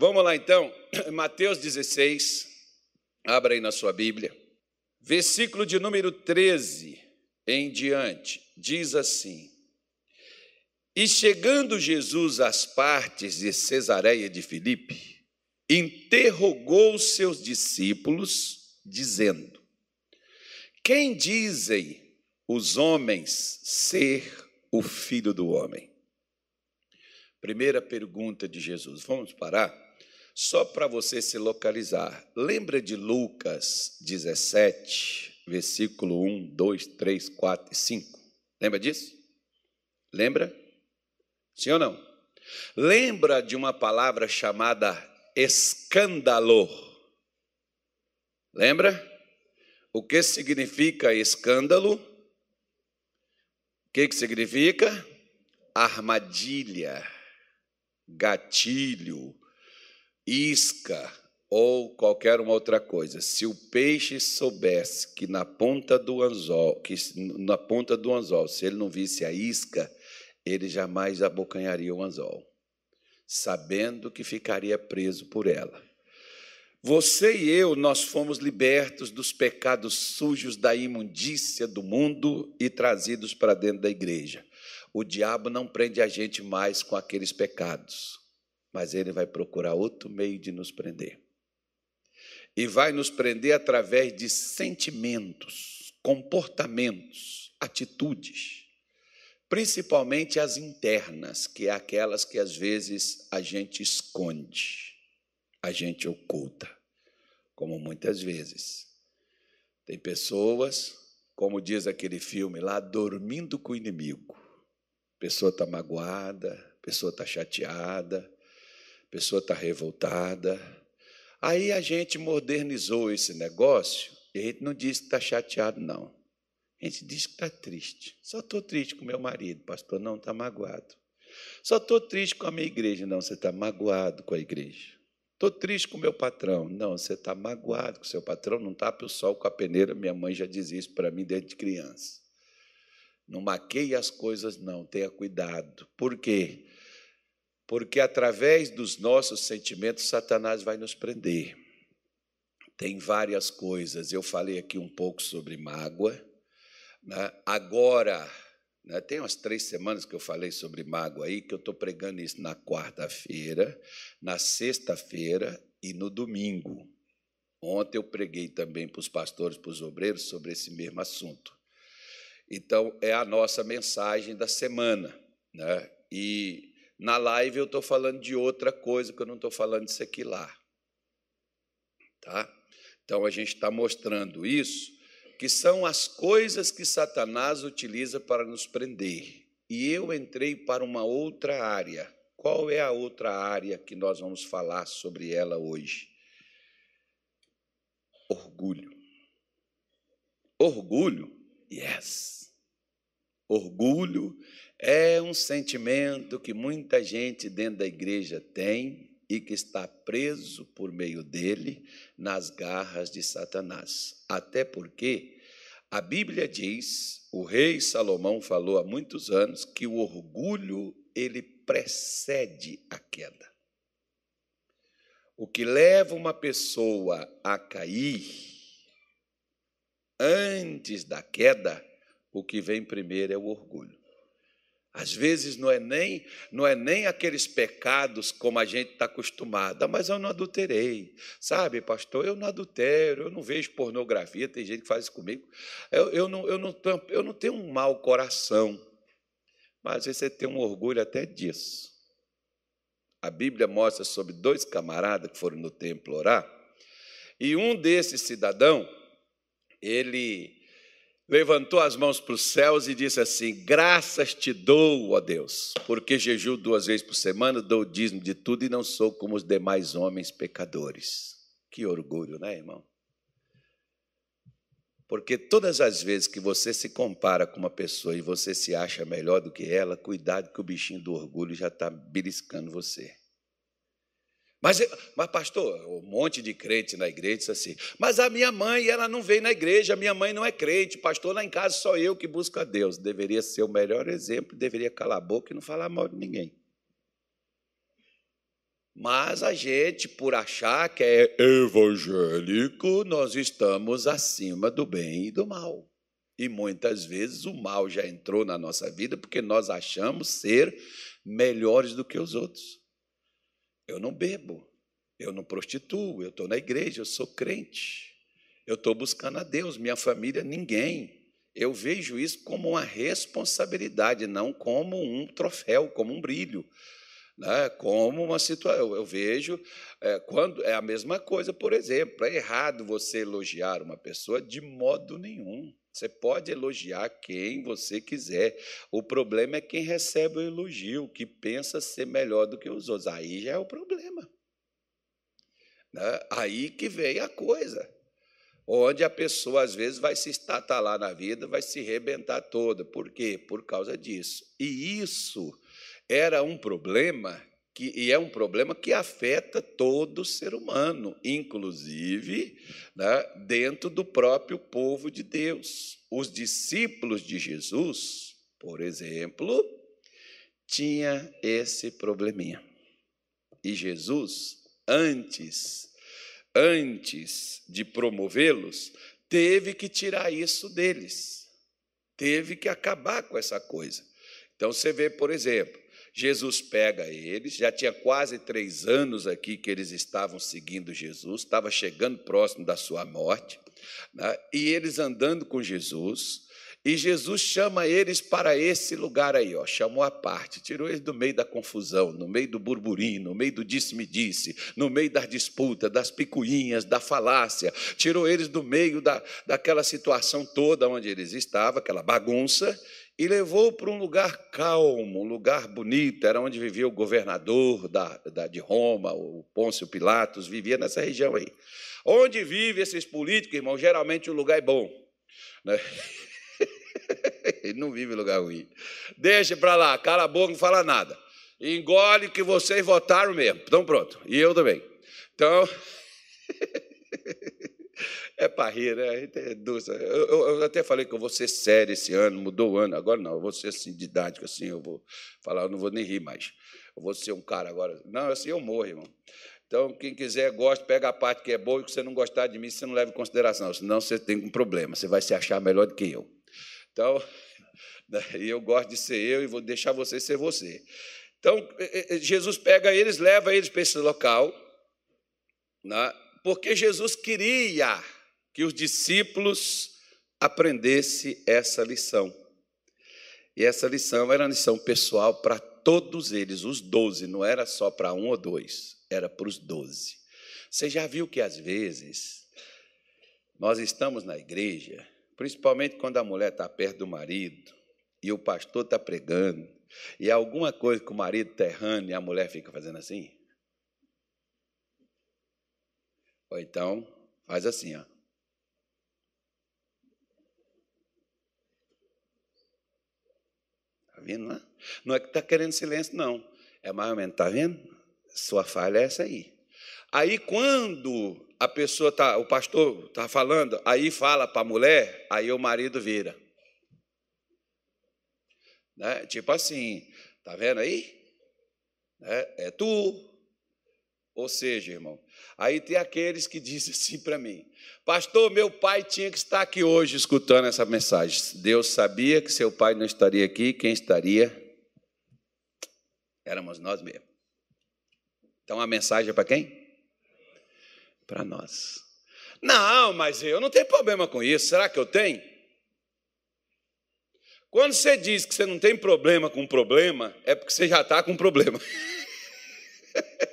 Vamos lá então, Mateus 16, abra aí na sua Bíblia, versículo de número 13 em diante, diz assim: E chegando Jesus às partes de Cesareia de Filipe, interrogou seus discípulos, dizendo: Quem dizem os homens ser o filho do homem? Primeira pergunta de Jesus. Vamos parar? Só para você se localizar. Lembra de Lucas 17, versículo 1, 2, 3, 4 e 5? Lembra disso? Lembra? Sim ou não? Lembra de uma palavra chamada escândalo? Lembra? O que significa escândalo? O que, que significa? Armadilha gatilho, isca ou qualquer uma outra coisa. Se o peixe soubesse que na ponta do anzol, que na ponta do anzol, se ele não visse a isca, ele jamais abocanharia o anzol, sabendo que ficaria preso por ela. Você e eu, nós fomos libertos dos pecados sujos da imundícia do mundo e trazidos para dentro da igreja. O diabo não prende a gente mais com aqueles pecados, mas ele vai procurar outro meio de nos prender. E vai nos prender através de sentimentos, comportamentos, atitudes, principalmente as internas, que é aquelas que às vezes a gente esconde, a gente oculta, como muitas vezes. Tem pessoas, como diz aquele filme lá, dormindo com o inimigo pessoa está magoada, pessoa está chateada, pessoa está revoltada. Aí a gente modernizou esse negócio e a gente não diz que está chateado, não. A gente diz que está triste. Só estou triste com meu marido, pastor, não está magoado. Só estou triste com a minha igreja, não, você está magoado com a igreja. Estou triste com meu patrão. Não, você está magoado com seu patrão, não tapa o sol com a peneira. Minha mãe já dizia isso para mim desde criança. Não maqueie as coisas, não, tenha cuidado. Por quê? Porque através dos nossos sentimentos, Satanás vai nos prender. Tem várias coisas. Eu falei aqui um pouco sobre mágoa. Né? Agora, né, tem umas três semanas que eu falei sobre mágoa aí, que eu estou pregando isso na quarta-feira, na sexta-feira e no domingo. Ontem eu preguei também para os pastores, para os obreiros, sobre esse mesmo assunto. Então, é a nossa mensagem da semana. Né? E na live eu estou falando de outra coisa, que eu não estou falando de sequilar. Tá? Então, a gente está mostrando isso, que são as coisas que Satanás utiliza para nos prender. E eu entrei para uma outra área. Qual é a outra área que nós vamos falar sobre ela hoje? Orgulho. Orgulho, yes Orgulho é um sentimento que muita gente dentro da igreja tem e que está preso por meio dele nas garras de Satanás. Até porque a Bíblia diz, o rei Salomão falou há muitos anos que o orgulho ele precede a queda. O que leva uma pessoa a cair antes da queda o que vem primeiro é o orgulho. Às vezes não é nem não é nem aqueles pecados como a gente está acostumado. Ah, mas eu não adulterei. Sabe, pastor, eu não adultero, eu não vejo pornografia, tem gente que faz isso comigo. Eu, eu, não, eu, não, eu não tenho um mau coração. Mas às vezes você tem um orgulho até disso. A Bíblia mostra sobre dois camaradas que foram no templo orar, e um desses cidadão, ele levantou as mãos para os céus e disse assim: Graças te dou, ó Deus, porque jejuo duas vezes por semana, dou o dízimo de tudo e não sou como os demais homens pecadores. Que orgulho, né, irmão? Porque todas as vezes que você se compara com uma pessoa e você se acha melhor do que ela, cuidado que o bichinho do orgulho já está beliscando você. Mas, mas, pastor, um monte de crente na igreja disse assim: Mas a minha mãe, ela não veio na igreja, a minha mãe não é crente, pastor, lá em casa só eu que busco a Deus. Deveria ser o melhor exemplo, deveria calar a boca e não falar mal de ninguém. Mas a gente, por achar que é evangélico, nós estamos acima do bem e do mal. E muitas vezes o mal já entrou na nossa vida porque nós achamos ser melhores do que os outros. Eu não bebo, eu não prostituo, eu estou na igreja, eu sou crente, eu estou buscando a Deus, minha família, ninguém. Eu vejo isso como uma responsabilidade, não como um troféu, como um brilho. Né? Como uma situação. Eu vejo é, quando é a mesma coisa, por exemplo, é errado você elogiar uma pessoa de modo nenhum. Você pode elogiar quem você quiser. O problema é quem recebe o elogio, que pensa ser melhor do que os outros. Aí já é o problema. Né? Aí que vem a coisa. Onde a pessoa, às vezes, vai se estatalar na vida, vai se rebentar toda. Por quê? Por causa disso. E isso era um problema que, e é um problema que afeta todo ser humano, inclusive né, dentro do próprio povo de Deus. Os discípulos de Jesus, por exemplo, tinha esse probleminha. E Jesus, antes, antes de promovê-los, teve que tirar isso deles. Teve que acabar com essa coisa. Então você vê, por exemplo, Jesus pega eles, já tinha quase três anos aqui que eles estavam seguindo Jesus, estava chegando próximo da sua morte, né? e eles andando com Jesus, e Jesus chama eles para esse lugar aí, ó, chamou a parte, tirou eles do meio da confusão, no meio do burburinho, no meio do disse-me-disse, no meio das disputas, das picuinhas, da falácia, tirou eles do meio da, daquela situação toda onde eles estavam, aquela bagunça, e levou para um lugar calmo, um lugar bonito, era onde vivia o governador da, da, de Roma, o Pôncio Pilatos, vivia nessa região aí. Onde vivem esses políticos, irmão, geralmente o lugar é bom. Né? Ele não vive em lugar ruim. Deixa para lá, cala a boca, não fala nada. Engole que vocês votaram mesmo. Então pronto. E eu também. Então. É para rir, né? É eu, eu, até falei que eu vou ser sério esse ano, mudou o ano, agora não, eu vou ser assim, didático, assim, eu vou falar, eu não vou nem rir mais. Eu vou ser um cara agora. Não, assim eu morro, irmão. Então, quem quiser, gosta, pega a parte que é boa e que você não gostar de mim, você não leva em consideração, senão você tem um problema, você vai se achar melhor do que eu. Então, né, eu gosto de ser eu e vou deixar você ser você. Então, Jesus pega eles, leva eles para esse local, né, porque Jesus queria que os discípulos aprendessem essa lição. E essa lição era uma lição pessoal para todos eles, os doze, não era só para um ou dois, era para os doze. Você já viu que às vezes nós estamos na igreja, principalmente quando a mulher está perto do marido e o pastor está pregando, e alguma coisa que o marido está errando e a mulher fica fazendo assim? Ou então, faz assim, ó. Vendo? Não é, não é que está querendo silêncio, não. É mais ou menos, está vendo? Sua falha é essa aí. Aí, quando a pessoa tá, o pastor está falando, aí fala para a mulher, aí o marido vira. Né? Tipo assim, tá vendo aí? É, é tu. Ou seja, irmão, aí tem aqueles que dizem assim para mim: Pastor, meu pai tinha que estar aqui hoje escutando essa mensagem. Deus sabia que seu pai não estaria aqui, quem estaria? Éramos nós mesmos. Então a mensagem é para quem? Para nós. Não, mas eu não tenho problema com isso. Será que eu tenho? Quando você diz que você não tem problema com problema, é porque você já está com problema.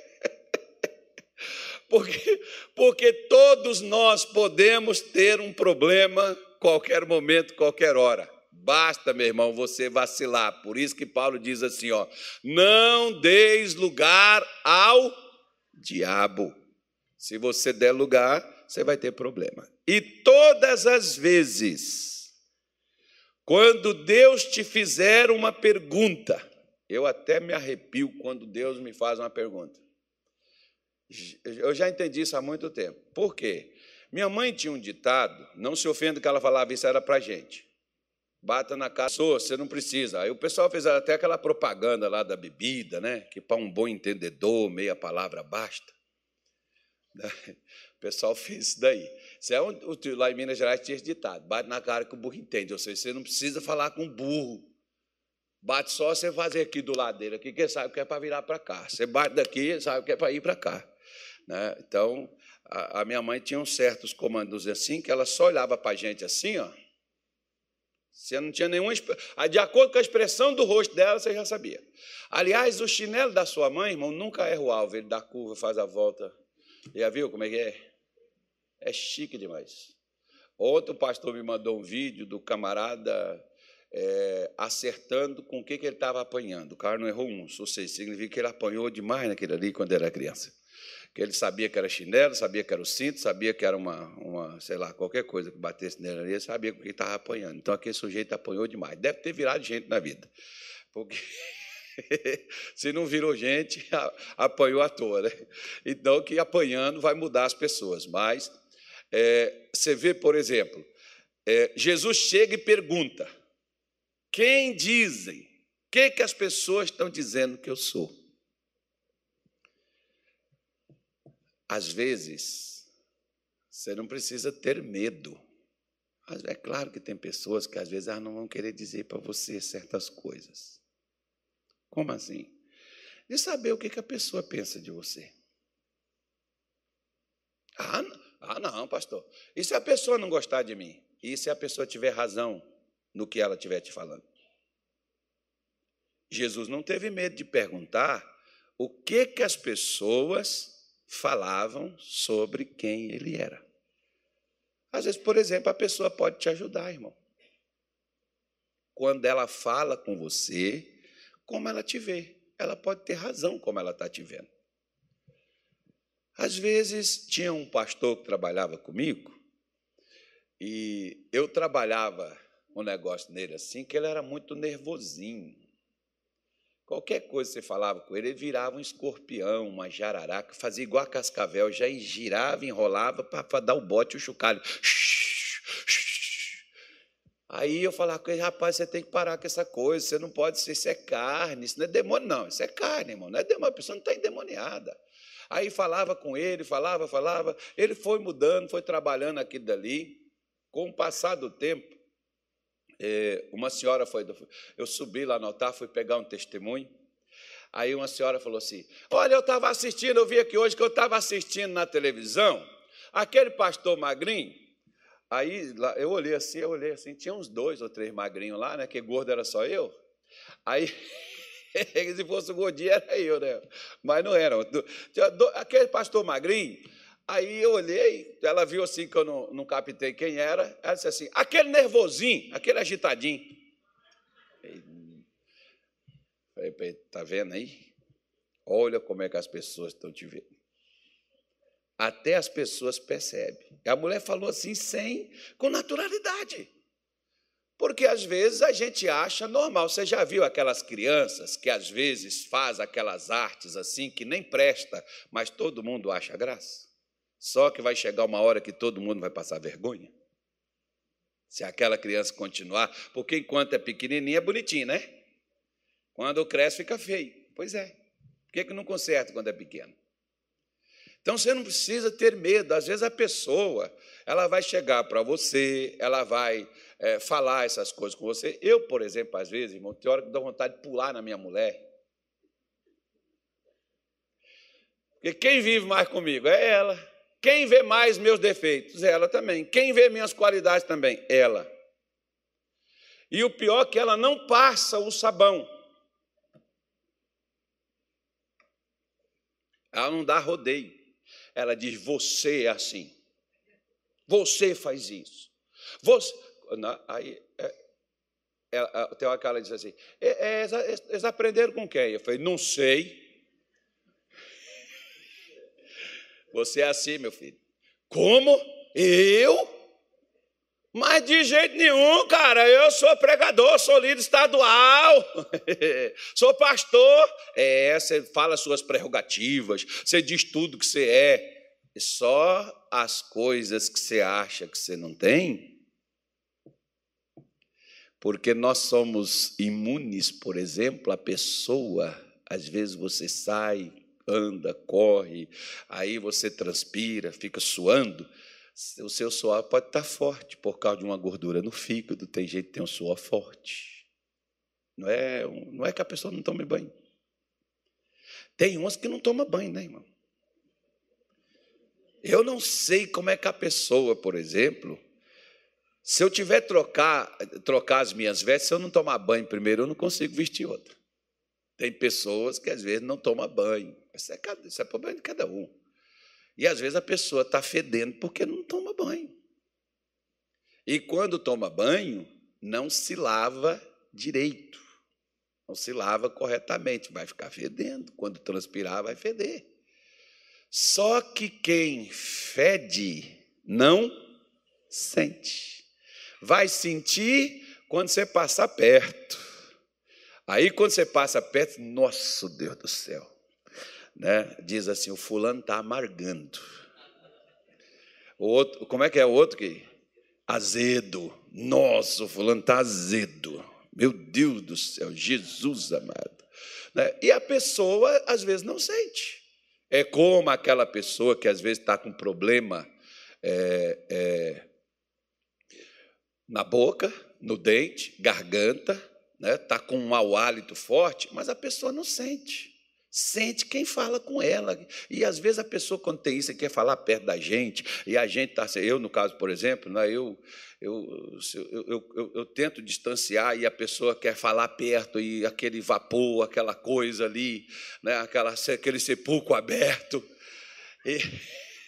Porque, porque todos nós podemos ter um problema qualquer momento, qualquer hora. Basta, meu irmão, você vacilar. Por isso que Paulo diz assim, ó: "Não deis lugar ao diabo". Se você der lugar, você vai ter problema. E todas as vezes quando Deus te fizer uma pergunta, eu até me arrepio quando Deus me faz uma pergunta. Eu já entendi isso há muito tempo. Por quê? Minha mãe tinha um ditado, não se ofenda que ela falava isso era para gente. Bata na cara, você não precisa. Aí o pessoal fez até aquela propaganda lá da bebida, né? Que para um bom entendedor, meia palavra basta. O pessoal fez isso daí. Isso é lá em Minas Gerais tinha esse ditado: bate na cara que o burro entende. Ou seja, você não precisa falar com o burro. Bate só você fazer aqui do lado dele, aqui, que sabe que é para virar para cá. Você bate daqui, sabe que é para ir para cá. Né? Então, a, a, minha mãe tinha uns certos comandos assim, que ela só olhava para a gente assim, ó. Você não tinha nenhuma. De acordo com a expressão do rosto dela, você já sabia. Aliás, o chinelo da sua mãe, irmão, nunca erra o alvo. Ele dá curva, faz a volta. Já viu como é que é? É chique demais. Outro pastor me mandou um vídeo do camarada é, acertando com o que, que ele estava apanhando. O cara não errou um, ou seja, significa que ele apanhou demais naquele ali quando era criança. Que ele sabia que era chinelo, sabia que era o cinto, sabia que era uma, uma sei lá, qualquer coisa que batesse nele ali, ele sabia que estava apanhando. Então aquele sujeito apanhou demais. Deve ter virado gente na vida. Porque se não virou gente, apanhou à toa. Né? Então, que apanhando vai mudar as pessoas. Mas é, você vê, por exemplo, é, Jesus chega e pergunta: quem dizem? O que, que as pessoas estão dizendo que eu sou? Às vezes, você não precisa ter medo. É claro que tem pessoas que às vezes ah, não vão querer dizer para você certas coisas. Como assim? De saber o que, que a pessoa pensa de você. Ah, ah, não, pastor. E se a pessoa não gostar de mim? E se a pessoa tiver razão no que ela estiver te falando? Jesus não teve medo de perguntar o que, que as pessoas falavam sobre quem ele era. Às vezes, por exemplo, a pessoa pode te ajudar, irmão. Quando ela fala com você, como ela te vê. Ela pode ter razão como ela está te vendo. Às vezes, tinha um pastor que trabalhava comigo, e eu trabalhava um negócio nele assim, que ele era muito nervosinho. Qualquer coisa que você falava com ele, ele virava um escorpião, uma jararaca, fazia igual a cascavel, já girava, enrolava para dar o bote o chocalho. Aí eu falava com ele, rapaz, você tem que parar com essa coisa, você não pode ser, isso é carne, isso não é demônio, não, isso é carne, irmão, não é demônio, a pessoa não está endemoniada. Aí falava com ele, falava, falava, ele foi mudando, foi trabalhando aqui dali. Com o passar do tempo, é, uma senhora foi. Eu subi lá no altar, fui pegar um testemunho. Aí uma senhora falou assim: Olha, eu estava assistindo, eu vi aqui hoje que eu estava assistindo na televisão, aquele pastor magrinho. Aí eu olhei assim, eu olhei assim, tinha uns dois ou três magrinhos lá, né? Que gordo era só eu. Aí Se fosse o gordinho, era eu, né? Mas não era. Aquele pastor magrinho, aí eu olhei, ela viu assim que eu não, não captei quem era, ela disse assim: aquele nervosinho, aquele agitadinho. Falei, tá vendo aí? Olha como é que as pessoas estão te vendo. Até as pessoas percebem. A mulher falou assim, sem, com naturalidade. Porque às vezes a gente acha normal. Você já viu aquelas crianças que às vezes faz aquelas artes assim que nem presta, mas todo mundo acha graça? Só que vai chegar uma hora que todo mundo vai passar vergonha. Se aquela criança continuar, porque enquanto é pequenininha é bonitinho, né? Quando cresce fica feio. Pois é. Por que, que não conserta quando é pequeno? Então você não precisa ter medo. Às vezes a pessoa, ela vai chegar para você, ela vai é, falar essas coisas com você. Eu, por exemplo, às vezes, irmão, tem hora que dá vontade de pular na minha mulher. Porque quem vive mais comigo é ela. Quem vê mais meus defeitos? Ela também. Quem vê minhas qualidades também? Ela. E o pior é que ela não passa o sabão. Ela não dá rodeio. Ela diz: Você é assim. Você faz isso. Você, aí é, ela, tem uma cara diz assim: é, eles aprenderam com quem? Eu falei: Não sei. Você é assim, meu filho. Como? Eu? Mas de jeito nenhum, cara. Eu sou pregador, sou líder estadual, sou pastor. É, você fala suas prerrogativas, você diz tudo que você é. Só as coisas que você acha que você não tem, Porque nós somos imunes, por exemplo, a pessoa, às vezes você sai, anda, corre, aí você transpira, fica suando, o seu suor pode estar forte por causa de uma gordura no fígado, tem gente que tem um suor forte. Não é, não é que a pessoa não tome banho. Tem uns que não tomam banho, né, irmão? Eu não sei como é que a pessoa, por exemplo, se eu tiver trocar, trocar as minhas vestes, se eu não tomar banho primeiro, eu não consigo vestir outra. Tem pessoas que às vezes não tomam banho. Isso é, isso é problema de cada um. E às vezes a pessoa está fedendo porque não toma banho. E quando toma banho, não se lava direito. Não se lava corretamente, vai ficar fedendo. Quando transpirar, vai feder. Só que quem fede não sente. Vai sentir quando você passa perto. Aí, quando você passa perto, nosso Deus do céu, né? diz assim: o fulano está amargando. O outro, como é que é o outro que? Azedo. Nossa, o fulano está azedo. Meu Deus do céu, Jesus amado. Né? E a pessoa, às vezes, não sente. É como aquela pessoa que às vezes está com problema é, é, na boca, no dente, garganta, está né? Tá com um mau hálito forte, mas a pessoa não sente. Sente quem fala com ela. E às vezes a pessoa, quando tem isso, quer falar perto da gente, e a gente está. Eu, no caso, por exemplo, né, eu, eu, eu, eu, tento distanciar e a pessoa quer falar perto e aquele vapor, aquela coisa ali, né, aquela, aquele sepulcro aberto. E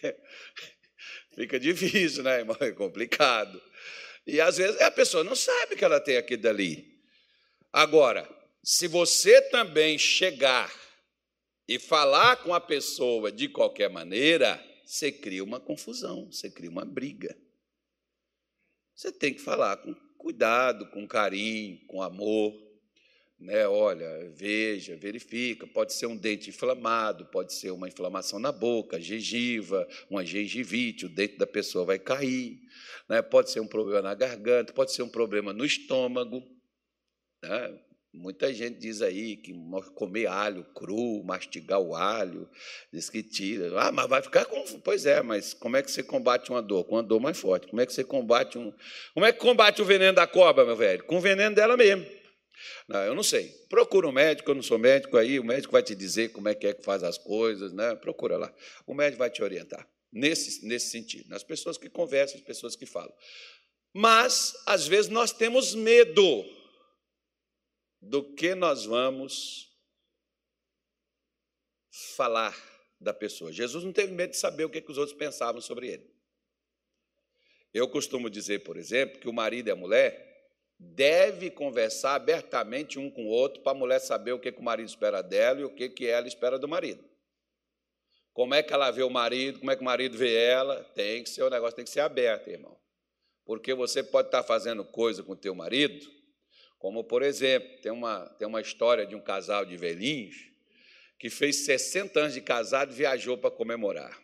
fica difícil, né, irmão? É complicado. E às vezes a pessoa não sabe que ela tem aquilo dali. Agora, se você também chegar e falar com a pessoa de qualquer maneira, você cria uma confusão, você cria uma briga. Você tem que falar com cuidado, com carinho, com amor. Né? Olha, veja, verifica. Pode ser um dente inflamado, pode ser uma inflamação na boca, gengiva, uma gengivite, o dente da pessoa vai cair. Né? Pode ser um problema na garganta, pode ser um problema no estômago. Né? Muita gente diz aí que comer alho cru, mastigar o alho, diz que tira. Ah, mas vai ficar com. Pois é, mas como é que você combate uma dor? Com uma dor mais forte. Como é que você combate um. Como é que combate o veneno da cobra, meu velho? Com o veneno dela mesmo. Não, eu não sei. Procura um médico, eu não sou médico aí, o médico vai te dizer como é que é que faz as coisas, né? Procura lá. O médico vai te orientar. Nesse, nesse sentido, nas pessoas que conversam, as pessoas que falam. Mas, às vezes, nós temos medo do que nós vamos falar da pessoa. Jesus não teve medo de saber o que, os outros pensavam sobre ele. Eu costumo dizer, por exemplo, que o marido e a mulher deve conversar abertamente um com o outro para a mulher saber o que, que o marido espera dela e o que, que ela espera do marido. Como é que ela vê o marido, como é que o marido vê ela, tem que ser o negócio tem que ser aberto, irmão. Porque você pode estar fazendo coisa com o teu marido como, por exemplo, tem uma, tem uma história de um casal de velhinhos que fez 60 anos de casado e viajou para comemorar.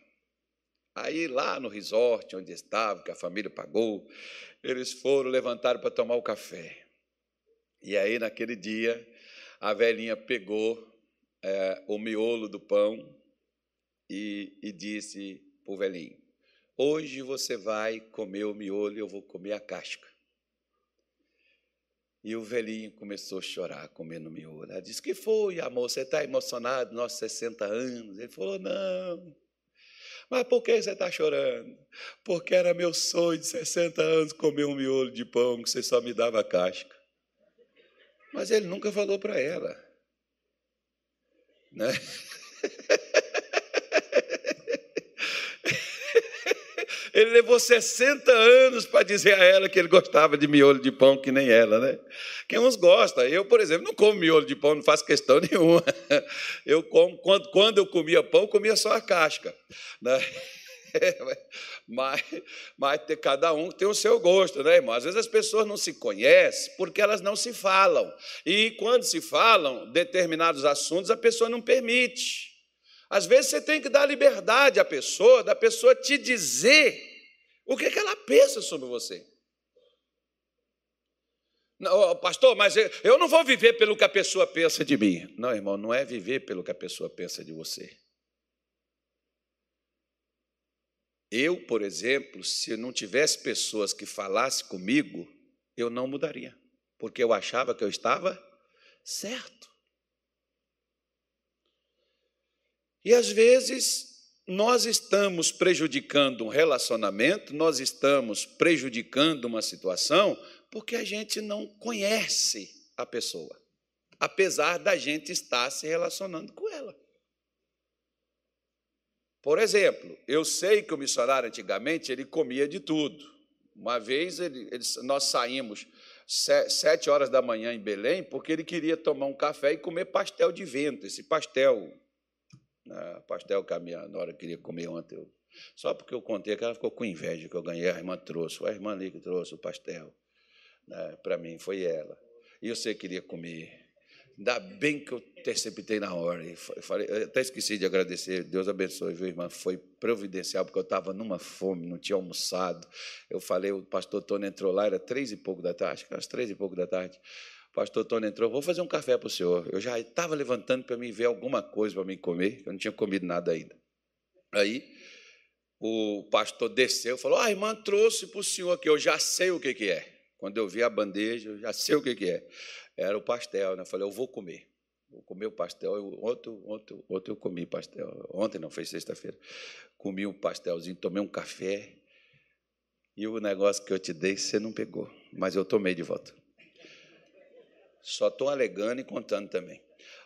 Aí, lá no resort onde estava, que a família pagou, eles foram, levantaram para tomar o café. E aí, naquele dia, a velhinha pegou é, o miolo do pão e, e disse para o velhinho: Hoje você vai comer o miolo e eu vou comer a casca. E o velhinho começou a chorar, comendo miolo. Ela disse: Que foi, amor? Você está emocionado, nossos 60 anos? Ele falou: Não. Mas por que você está chorando? Porque era meu sonho de 60 anos comer um miolo de pão que você só me dava casca. Mas ele nunca falou para ela. Né? Ele levou 60 anos para dizer a ela que ele gostava de miolo de pão, que nem ela, né? Quem uns gosta. Eu, por exemplo, não como miolo de pão, não faço questão nenhuma. Eu como, quando, quando eu comia pão, eu comia só a casca. Né? Mas, mas cada um tem o seu gosto, né, irmão? Às vezes as pessoas não se conhecem porque elas não se falam. E quando se falam determinados assuntos, a pessoa não permite. Às vezes você tem que dar liberdade à pessoa, da pessoa te dizer o que, é que ela pensa sobre você. Não, pastor, mas eu não vou viver pelo que a pessoa pensa de mim. Não, irmão, não é viver pelo que a pessoa pensa de você. Eu, por exemplo, se não tivesse pessoas que falassem comigo, eu não mudaria, porque eu achava que eu estava certo. E às vezes nós estamos prejudicando um relacionamento, nós estamos prejudicando uma situação, porque a gente não conhece a pessoa, apesar da gente estar se relacionando com ela. Por exemplo, eu sei que o missionário antigamente ele comia de tudo. Uma vez ele, ele, nós saímos sete horas da manhã em Belém porque ele queria tomar um café e comer pastel de vento. Esse pastel, né, pastel que a minha nora queria comer ontem. Eu, só porque eu contei que ela ficou com inveja que eu ganhei, a irmã trouxe. A irmã ali que trouxe o pastel. Né, Para mim, foi ela. E eu sei que queria comer. Ainda bem que eu interceptei na hora. Falei, até esqueci de agradecer. Deus abençoe, viu, irmã? Foi providencial, porque eu estava numa fome, não tinha almoçado. Eu falei, o pastor Tony entrou lá, era três e pouco da tarde, acho que era três e pouco da tarde. Pastor Tony entrou, vou fazer um café para o senhor. Eu já estava levantando para mim ver alguma coisa para mim comer, eu não tinha comido nada ainda. Aí o pastor desceu e falou: Ah, a irmã trouxe para o senhor aqui, eu já sei o que, que é. Quando eu vi a bandeja, eu já sei o que, que é era o pastel. Né? Eu falei, eu vou comer. Vou comer o pastel. Eu, ontem, ontem, ontem eu comi pastel. Ontem não, foi sexta-feira. Comi um pastelzinho, tomei um café. E o negócio que eu te dei, você não pegou. Mas eu tomei de volta. Só estou alegando e contando também.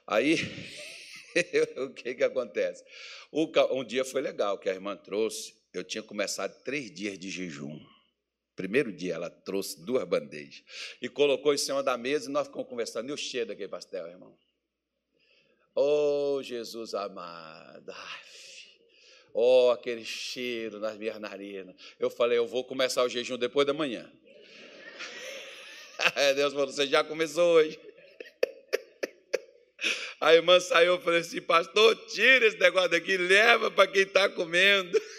Aí, o que, que acontece? Um dia foi legal, que a irmã trouxe. Eu tinha começado três dias de jejum. Primeiro dia ela trouxe duas bandejas e colocou em cima da mesa e nós ficamos conversando. E o cheiro daquele pastel, irmão? Oh, Jesus amado. oh, aquele cheiro nas minhas narinas. Eu falei, eu vou começar o jejum depois da manhã. Deus falou, você já começou hoje. A irmã saiu e falou assim, pastor, tira esse negócio daqui, leva para quem está comendo.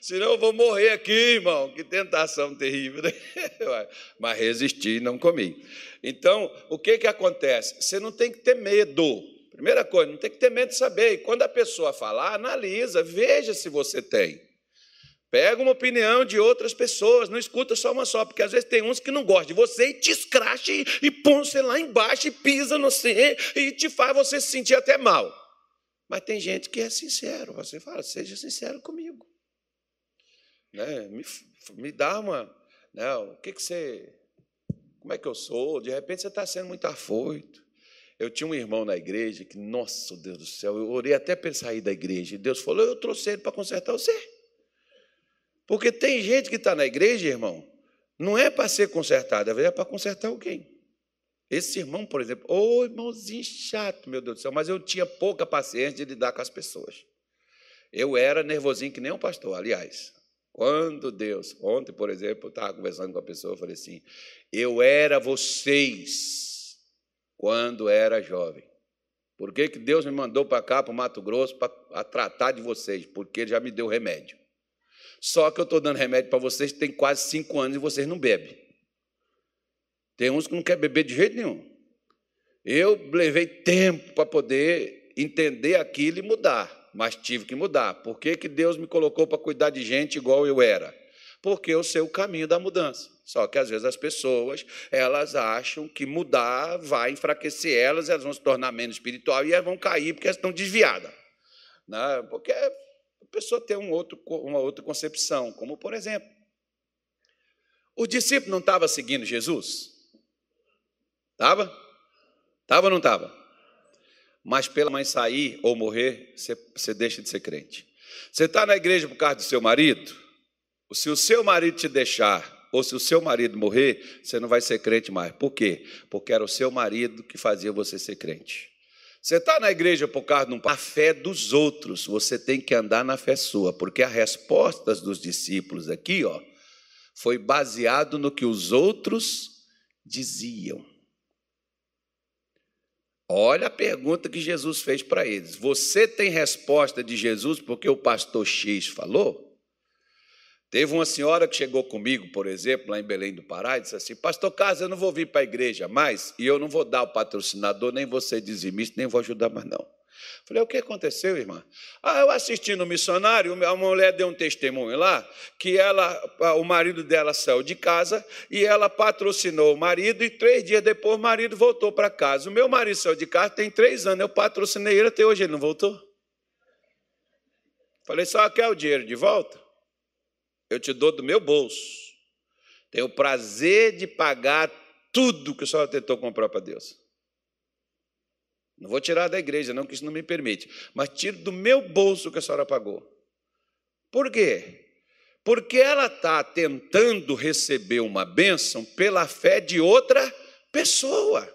Senão eu vou morrer aqui, irmão. Que tentação terrível. Né? Mas resisti e não comi. Então, o que, que acontece? Você não tem que ter medo. Primeira coisa, não tem que ter medo de saber. E quando a pessoa falar, analisa, veja se você tem. Pega uma opinião de outras pessoas, não escuta só uma só, porque às vezes tem uns que não gostam de você e te escracha e, põe você lá embaixo e pisa no você e te faz você se sentir até mal. Mas tem gente que é sincero, você fala, seja sincero comigo né? Me, me dá uma. Né? O que, que você. Como é que eu sou? De repente você está sendo muito afoito. Eu tinha um irmão na igreja que, nossa Deus do céu, eu orei até para ele sair da igreja. E Deus falou: Eu trouxe ele para consertar você. Porque tem gente que está na igreja, irmão, não é para ser consertado, é para consertar alguém. Esse irmão, por exemplo, ô oh, irmãozinho chato, meu Deus do céu, mas eu tinha pouca paciência de lidar com as pessoas. Eu era nervosinho que nem um pastor, aliás. Quando Deus, ontem, por exemplo, eu estava conversando com a pessoa, eu falei assim: eu era vocês quando era jovem. Por que, que Deus me mandou para cá, para o Mato Grosso, para tratar de vocês? Porque Ele já me deu remédio. Só que eu estou dando remédio para vocês que tem quase cinco anos e vocês não bebem. Tem uns que não querem beber de jeito nenhum. Eu levei tempo para poder entender aquilo e mudar mas tive que mudar. Por que, que Deus me colocou para cuidar de gente igual eu era? Porque eu sei o caminho da mudança. Só que às vezes as pessoas, elas acham que mudar vai enfraquecer elas, elas vão se tornar menos espiritual e elas vão cair porque elas estão desviadas. Né? Porque a pessoa tem um outro, uma outra concepção, como por exemplo, o discípulo não estava seguindo Jesus? Estava? Estava ou não estava? mas pela mãe sair ou morrer, você, você deixa de ser crente. Você está na igreja por causa do seu marido? Se o seu marido te deixar, ou se o seu marido morrer, você não vai ser crente mais. Por quê? Porque era o seu marido que fazia você ser crente. Você está na igreja por causa da fé dos outros, você tem que andar na fé sua, porque as respostas dos discípulos aqui, ó, foi baseado no que os outros diziam. Olha a pergunta que Jesus fez para eles. Você tem resposta de Jesus porque o pastor X falou? Teve uma senhora que chegou comigo, por exemplo, lá em Belém do Pará, e disse assim: Pastor Carlos, eu não vou vir para a igreja mais e eu não vou dar o patrocinador, nem vou ser dizimista, nem vou ajudar mais, não. Falei, o que aconteceu, irmã? Ah, eu assisti no missionário, a mulher deu um testemunho lá, que ela, o marido dela saiu de casa e ela patrocinou o marido, e três dias depois o marido voltou para casa. O meu marido saiu de casa tem três anos, eu patrocinei ele até hoje, ele não voltou. Falei, só quer o dinheiro de volta? Eu te dou do meu bolso. Tenho o prazer de pagar tudo que o senhor tentou comprar para Deus. Não vou tirar da igreja, não, que isso não me permite. Mas tiro do meu bolso que a senhora pagou. Por quê? Porque ela está tentando receber uma bênção pela fé de outra pessoa.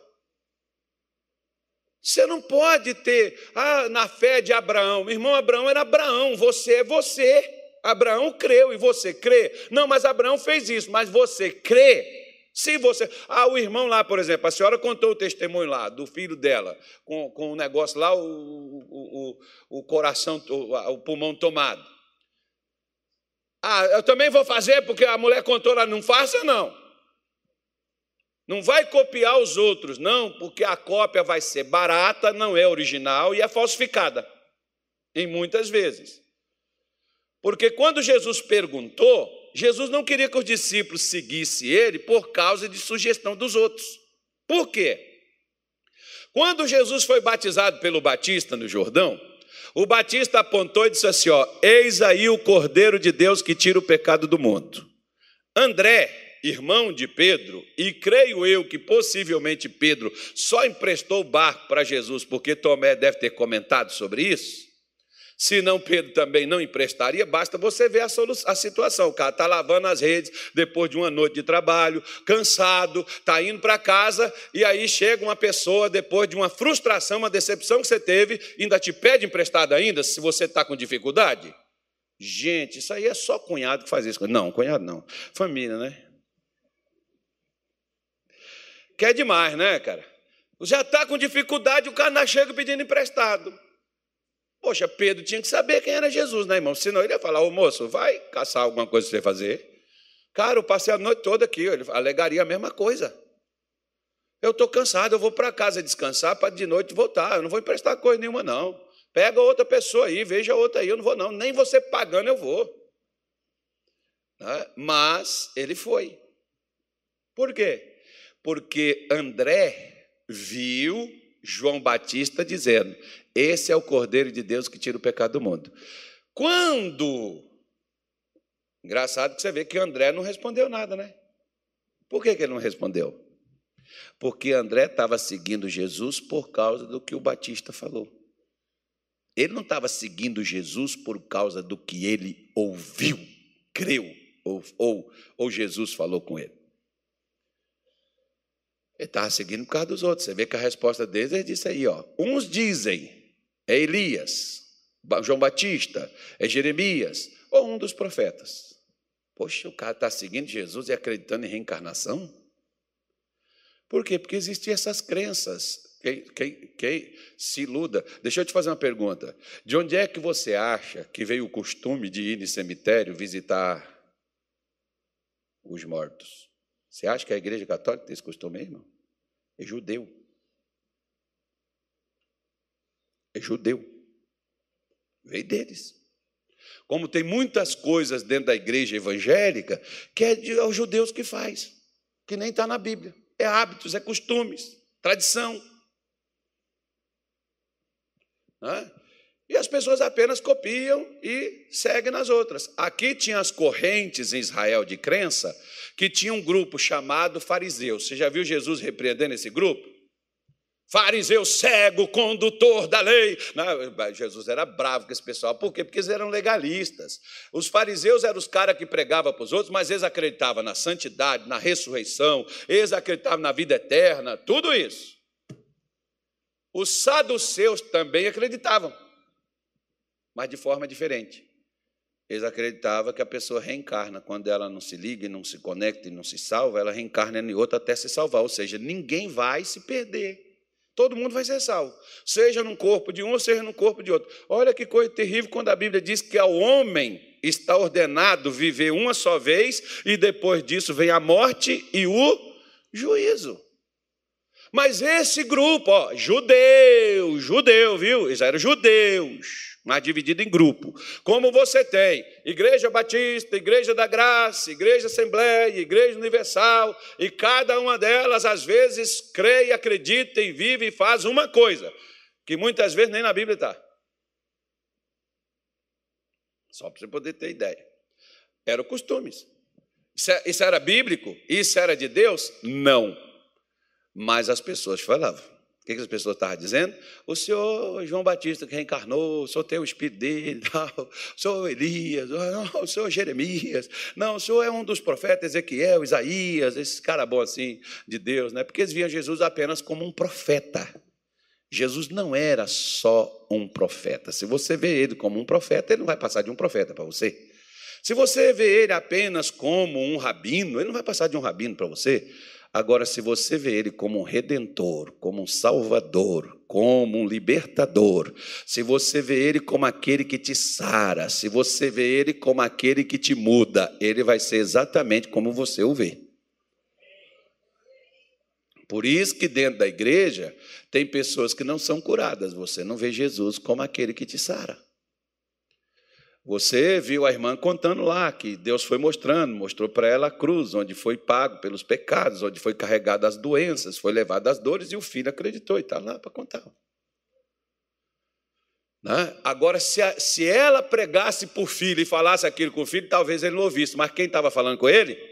Você não pode ter, ah, na fé de Abraão. Irmão, Abraão era Abraão, você é você. Abraão creu e você crê. Não, mas Abraão fez isso, mas você crê. Se você. Ah, o irmão lá, por exemplo, a senhora contou o testemunho lá do filho dela, com, com o negócio lá, o, o, o, o coração, o, o pulmão tomado. Ah, eu também vou fazer porque a mulher contou lá, não faça não. Não vai copiar os outros, não, porque a cópia vai ser barata, não é original e é falsificada, em muitas vezes. Porque quando Jesus perguntou, Jesus não queria que os discípulos seguissem ele por causa de sugestão dos outros. Por quê? Quando Jesus foi batizado pelo Batista no Jordão, o Batista apontou e disse assim: ó, Eis aí o Cordeiro de Deus que tira o pecado do mundo. André, irmão de Pedro, e creio eu que possivelmente Pedro só emprestou o barco para Jesus porque Tomé deve ter comentado sobre isso. Senão Pedro também não emprestaria, basta você ver a, a situação. O cara está lavando as redes depois de uma noite de trabalho, cansado, está indo para casa, e aí chega uma pessoa, depois de uma frustração, uma decepção que você teve, ainda te pede emprestado ainda, se você está com dificuldade. Gente, isso aí é só cunhado que faz isso. Não, cunhado não. Família, né? Quer demais, né, cara? Já está com dificuldade, o cara chega pedindo emprestado. Poxa, Pedro tinha que saber quem era Jesus, né, irmão? Senão ele ia falar, ô moço, vai caçar alguma coisa para você fazer. Cara, eu passei a noite toda aqui, ele alegaria a mesma coisa. Eu estou cansado, eu vou para casa descansar para de noite voltar. Eu não vou emprestar coisa nenhuma, não. Pega outra pessoa aí, veja outra aí, eu não vou, não. Nem você pagando eu vou. Né? Mas ele foi. Por quê? Porque André viu João Batista dizendo: esse é o Cordeiro de Deus que tira o pecado do mundo. Quando. Engraçado que você vê que André não respondeu nada, né? Por que, que ele não respondeu? Porque André estava seguindo Jesus por causa do que o Batista falou. Ele não estava seguindo Jesus por causa do que ele ouviu, creu, ou, ou, ou Jesus falou com ele. Ele estava seguindo por causa dos outros. Você vê que a resposta deles, ele disse aí, ó. Uns dizem, é Elias, João Batista, é Jeremias, ou um dos profetas. Poxa, o cara está seguindo Jesus e acreditando em reencarnação? Por quê? Porque existem essas crenças. Quem, quem, quem, se iluda. Deixa eu te fazer uma pergunta. De onde é que você acha que veio o costume de ir no cemitério visitar os mortos? Você acha que a igreja católica tem esse costume, irmão? É judeu. É judeu. Veio deles. Como tem muitas coisas dentro da igreja evangélica que é, de, é os judeus que faz, que nem está na Bíblia. É hábitos, é costumes, tradição. Né? E as pessoas apenas copiam e seguem nas outras. Aqui tinha as correntes em Israel de crença, que tinha um grupo chamado fariseus. Você já viu Jesus repreendendo esse grupo? Fariseu cego, condutor da lei. Não, Jesus era bravo com esse pessoal. Por quê? Porque eles eram legalistas. Os fariseus eram os caras que pregavam para os outros, mas eles acreditavam na santidade, na ressurreição, eles acreditavam na vida eterna, tudo isso. Os saduceus também acreditavam, mas de forma diferente. Eles acreditavam que a pessoa reencarna. Quando ela não se liga, não se conecta e não se salva, ela reencarna em outra até se salvar. Ou seja, ninguém vai se perder. Todo mundo vai ser salvo, seja num corpo de um seja no corpo de outro. Olha que coisa terrível quando a Bíblia diz que ao homem está ordenado viver uma só vez e depois disso vem a morte e o juízo. Mas esse grupo, ó, judeu, judeu, viu? Eles eram judeus, mas dividido em grupo. Como você tem Igreja Batista, Igreja da Graça, Igreja Assembleia, Igreja Universal, e cada uma delas às vezes crê, acredita e vive e faz uma coisa, que muitas vezes nem na Bíblia está. Só para você poder ter ideia. Eram costumes. É, isso era bíblico? Isso era de Deus? Não. Mas as pessoas falavam. O que as pessoas estavam dizendo? O senhor João Batista que reencarnou, o senhor tem o espírito dele, não, o senhor Elias, não, o senhor Jeremias, não, o senhor é um dos profetas, Ezequiel, Isaías, esse cara bom assim de Deus, né? Porque eles viam Jesus apenas como um profeta. Jesus não era só um profeta. Se você vê ele como um profeta, ele não vai passar de um profeta para você. Se você vê ele apenas como um rabino, ele não vai passar de um rabino para você. Agora, se você vê ele como um redentor, como um salvador, como um libertador, se você vê ele como aquele que te sara, se você vê ele como aquele que te muda, ele vai ser exatamente como você o vê. Por isso que dentro da igreja tem pessoas que não são curadas. Você não vê Jesus como aquele que te sara. Você viu a irmã contando lá que Deus foi mostrando, mostrou para ela a cruz, onde foi pago pelos pecados, onde foi carregado as doenças, foi levado as dores, e o filho acreditou e está lá para contar. Né? Agora, se, a, se ela pregasse por filho e falasse aquilo com o filho, talvez ele não ouvisse, mas quem estava falando com ele?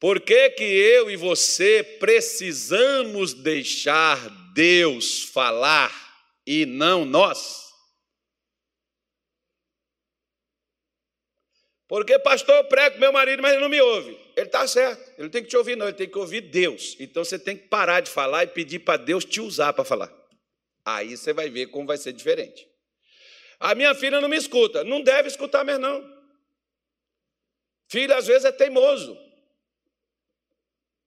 Por que, que eu e você precisamos deixar Deus falar e não nós? Porque, pastor, eu prego meu marido, mas ele não me ouve. Ele está certo, ele não tem que te ouvir, não, ele tem que ouvir Deus. Então você tem que parar de falar e pedir para Deus te usar para falar. Aí você vai ver como vai ser diferente. A minha filha não me escuta, não deve escutar mais, não. Filho, às vezes, é teimoso.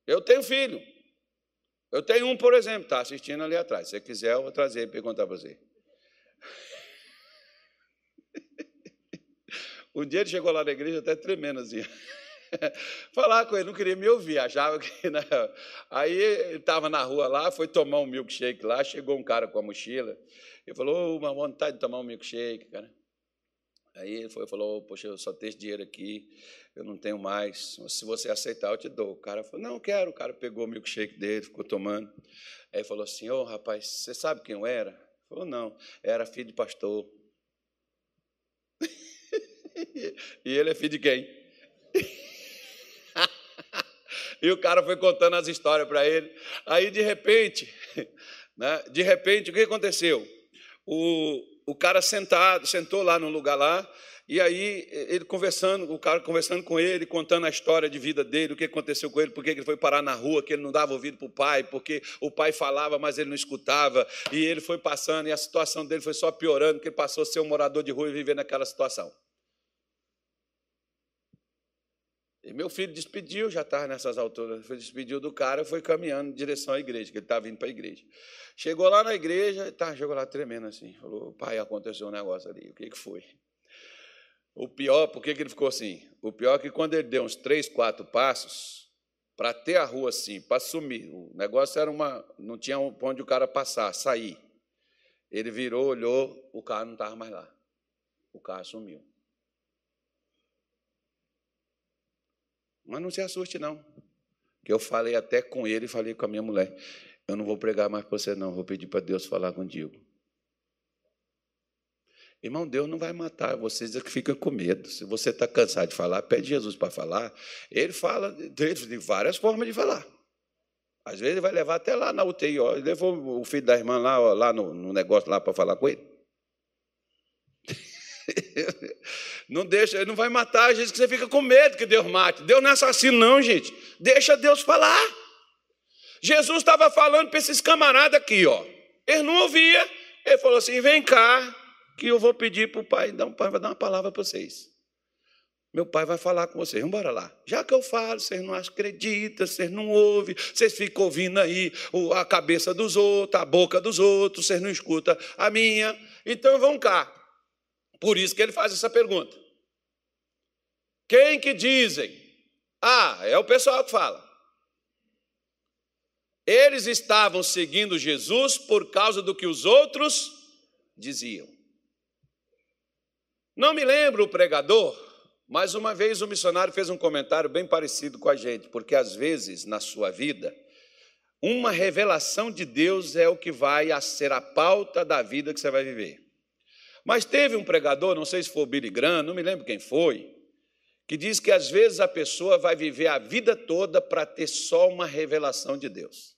Eu tenho filho. Eu tenho um, por exemplo, está assistindo ali atrás. Se você quiser, eu vou trazer e perguntar para você. Um dia ele chegou lá na igreja até tremendo assim. Falar com ele, não queria me ouvir, achava que. Né? Aí ele estava na rua lá, foi tomar um milkshake lá, chegou um cara com a mochila e falou: oh, uma vontade de tomar um milkshake, cara. Aí ele foi, falou: Poxa, eu só tenho dinheiro aqui, eu não tenho mais. Se você aceitar, eu te dou. O cara falou: Não, quero. O cara pegou o milkshake dele, ficou tomando. Aí falou assim: Ô, oh, rapaz, você sabe quem eu era? Ele falou: Não, era filho de pastor. e ele é filho de quem? e o cara foi contando as histórias para ele. Aí, de repente, né, de repente, o que aconteceu? O, o cara sentado, sentou lá no lugar lá, e aí ele conversando, o cara conversando com ele, contando a história de vida dele, o que aconteceu com ele, por que ele foi parar na rua, que ele não dava ouvido para o pai, porque o pai falava, mas ele não escutava, e ele foi passando, e a situação dele foi só piorando, porque ele passou a ser um morador de rua e viver naquela situação. E meu filho despediu, já estava nessas alturas, foi despediu do cara, foi caminhando em direção à igreja, que ele estava vindo para a igreja. Chegou lá na igreja, tá, chegou lá tremendo assim, falou, pai, aconteceu um negócio ali, o que, que foi? O pior, por que, que ele ficou assim? O pior é que quando ele deu uns três, quatro passos, para ter a rua assim, para sumir, o negócio era uma, não tinha onde o cara passar, sair. Ele virou, olhou, o carro não estava mais lá. O carro sumiu. Mas não se assuste, não. Que eu falei até com ele e falei com a minha mulher. Eu não vou pregar mais para você, não. Vou pedir para Deus falar contigo. Irmão, Deus não vai matar vocês é que ficam com medo. Se você está cansado de falar, pede Jesus para falar. Ele fala de várias formas de falar. Às vezes ele vai levar até lá na UTI. Ó. Ele levou o filho da irmã lá, ó, lá no, no negócio lá para falar com ele. Não deixa, ele não vai matar a gente que você fica com medo que Deus mate. Deus não é assassino, não, gente. Deixa Deus falar. Jesus estava falando para esses camaradas aqui, ó. Eles não ouviam. Ele falou assim: vem cá, que eu vou pedir para o pai. Então, o pai vai dar uma palavra para vocês. Meu pai vai falar com vocês. Vamos embora lá. Já que eu falo, vocês não acreditam, vocês não ouvem, vocês ficam ouvindo aí a cabeça dos outros, a boca dos outros, vocês não escutam a minha. Então vão cá. Por isso que ele faz essa pergunta. Quem que dizem? Ah, é o pessoal que fala. Eles estavam seguindo Jesus por causa do que os outros diziam. Não me lembro o pregador, mas uma vez o missionário fez um comentário bem parecido com a gente, porque às vezes na sua vida, uma revelação de Deus é o que vai ser a pauta da vida que você vai viver. Mas teve um pregador, não sei se foi o Billy Graham, não me lembro quem foi, que diz que às vezes a pessoa vai viver a vida toda para ter só uma revelação de Deus.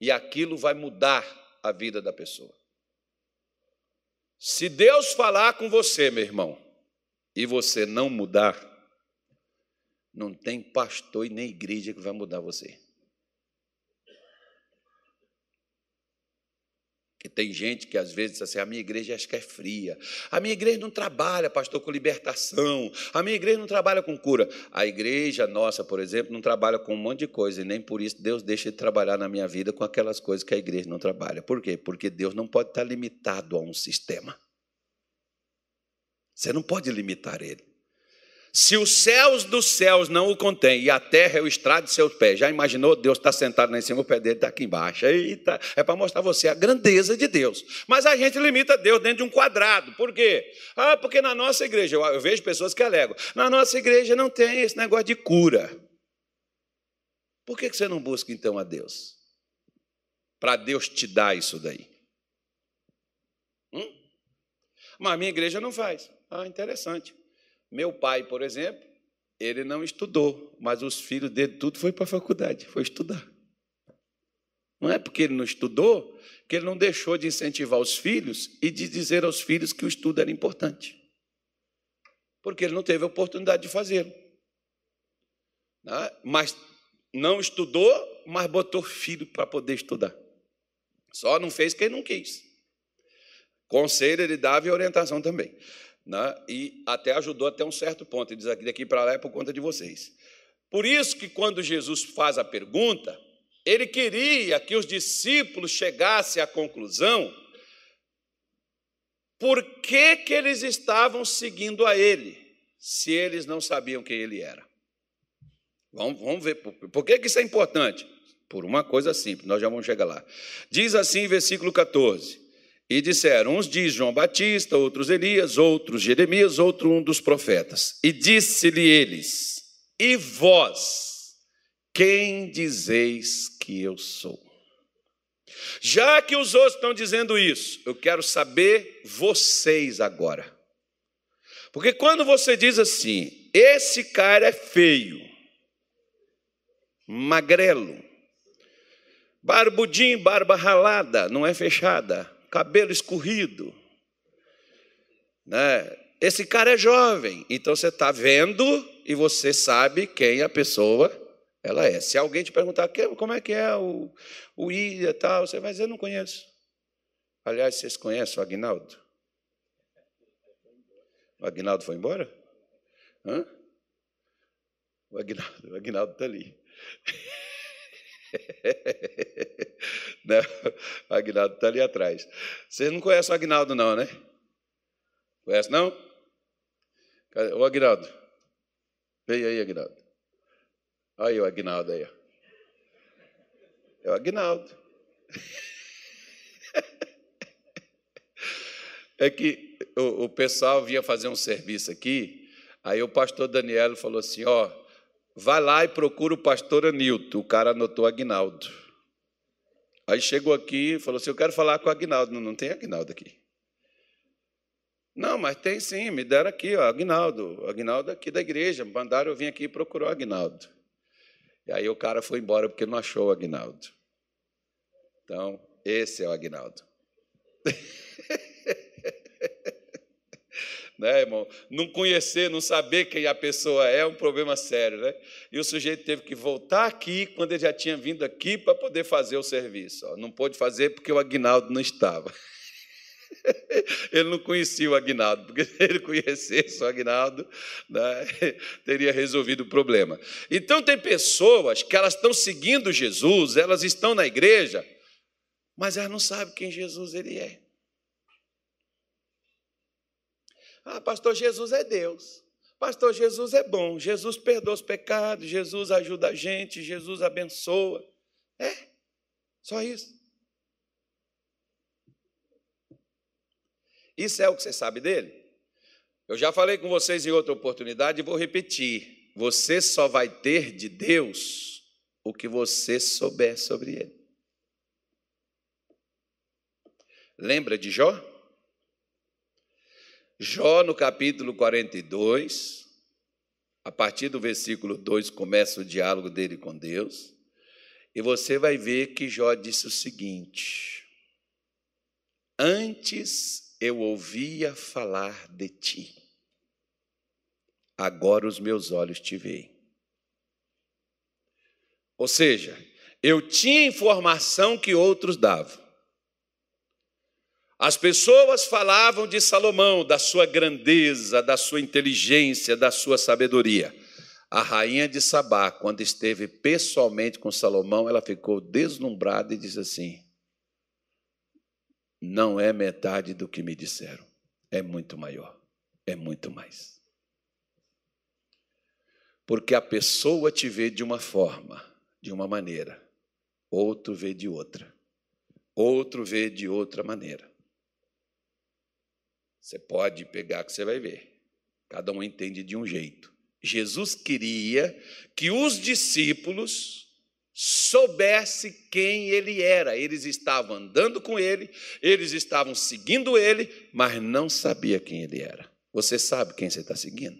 E aquilo vai mudar a vida da pessoa. Se Deus falar com você, meu irmão, e você não mudar, não tem pastor e nem igreja que vai mudar você. Que tem gente que às vezes diz assim: a minha igreja acho que é fria. A minha igreja não trabalha, pastor, com libertação. A minha igreja não trabalha com cura. A igreja nossa, por exemplo, não trabalha com um monte de coisa. E nem por isso Deus deixa de trabalhar na minha vida com aquelas coisas que a igreja não trabalha. Por quê? Porque Deus não pode estar limitado a um sistema. Você não pode limitar ele. Se os céus dos céus não o contêm e a terra é o estrado de seus pés, já imaginou? Deus está sentado lá em cima, o pé dele está aqui embaixo. Eita, é para mostrar você a grandeza de Deus. Mas a gente limita Deus dentro de um quadrado. Por quê? Ah, porque na nossa igreja, eu vejo pessoas que alegam, na nossa igreja não tem esse negócio de cura. Por que você não busca então a Deus? Para Deus te dar isso daí. Hum? Mas a minha igreja não faz. Ah, interessante. Meu pai, por exemplo, ele não estudou, mas os filhos dele tudo foi para a faculdade, foi estudar. Não é porque ele não estudou que ele não deixou de incentivar os filhos e de dizer aos filhos que o estudo era importante. Porque ele não teve a oportunidade de fazê-lo. Né? Mas não estudou, mas botou filho para poder estudar. Só não fez quem não quis. Conselho ele dava e orientação também né? e até ajudou até um certo ponto. Ele diz aqui daqui para lá é por conta de vocês. Por isso que quando Jesus faz a pergunta, ele queria que os discípulos chegassem à conclusão por que, que eles estavam seguindo a ele, se eles não sabiam quem ele era. Vamos, vamos ver por, por que, que isso é importante. Por uma coisa simples, nós já vamos chegar lá. Diz assim, versículo 14: e disseram: uns diz João Batista, outros Elias, outros Jeremias, outro um dos profetas. E disse-lhe eles: E vós, quem dizeis que eu sou? Já que os outros estão dizendo isso, eu quero saber vocês agora. Porque quando você diz assim, esse cara é feio, magrelo, barbudinho, barba ralada, não é fechada, cabelo escorrido. Né? Esse cara é jovem, então você está vendo e você sabe quem a pessoa ela é. Se alguém te perguntar como é que é o, o Ilha tal, você vai dizer, não conheço. Aliás, vocês conhecem o Agnaldo? O Agnaldo foi embora? Hã? O Agnaldo, está ali. não, o Agnaldo está ali atrás. Vocês não conhecem o Agnaldo, não, né? Conhece, não? O Agnaldo. Veio aí, Agnaldo. Olha o Agnaldo aí. É o Agnaldo. É que o, o pessoal vinha fazer um serviço aqui, aí o pastor Daniel falou assim: ó, Vai lá e procura o pastor Anilton. O cara anotou Agnaldo. Aí chegou aqui e falou assim: Eu quero falar com o Agnaldo. Não, não tem Agnaldo aqui. Não, mas tem sim, me deram aqui, ó, Agnaldo. Agnaldo aqui da igreja. Mandaram eu vim aqui e procurou o Agnaldo. E aí o cara foi embora porque não achou o Agnaldo. Então, esse é o Agnaldo. né, irmão? Não conhecer, não saber quem a pessoa é, é um problema sério, né? E o sujeito teve que voltar aqui quando ele já tinha vindo aqui para poder fazer o serviço. Ó. Não pôde fazer porque o Agnaldo não estava. Ele não conhecia o Agnaldo, porque se ele conhecesse o Agnaldo, né, teria resolvido o problema. Então, tem pessoas que elas estão seguindo Jesus, elas estão na igreja, mas elas não sabem quem Jesus ele é. Ah, pastor Jesus é Deus. Pastor Jesus é bom. Jesus perdoa os pecados. Jesus ajuda a gente. Jesus abençoa. É, só isso. Isso é o que você sabe dele? Eu já falei com vocês em outra oportunidade e vou repetir. Você só vai ter de Deus o que você souber sobre ele. Lembra de Jó? Jó, no capítulo 42, a partir do versículo 2, começa o diálogo dele com Deus, e você vai ver que Jó disse o seguinte: Antes eu ouvia falar de ti, agora os meus olhos te veem. Ou seja, eu tinha informação que outros davam. As pessoas falavam de Salomão, da sua grandeza, da sua inteligência, da sua sabedoria. A rainha de Sabá, quando esteve pessoalmente com Salomão, ela ficou deslumbrada e disse assim: Não é metade do que me disseram, é muito maior, é muito mais. Porque a pessoa te vê de uma forma, de uma maneira, outro vê de outra, outro vê de outra maneira. Você pode pegar que você vai ver. Cada um entende de um jeito. Jesus queria que os discípulos soubessem quem ele era. Eles estavam andando com ele, eles estavam seguindo ele, mas não sabia quem ele era. Você sabe quem você está seguindo?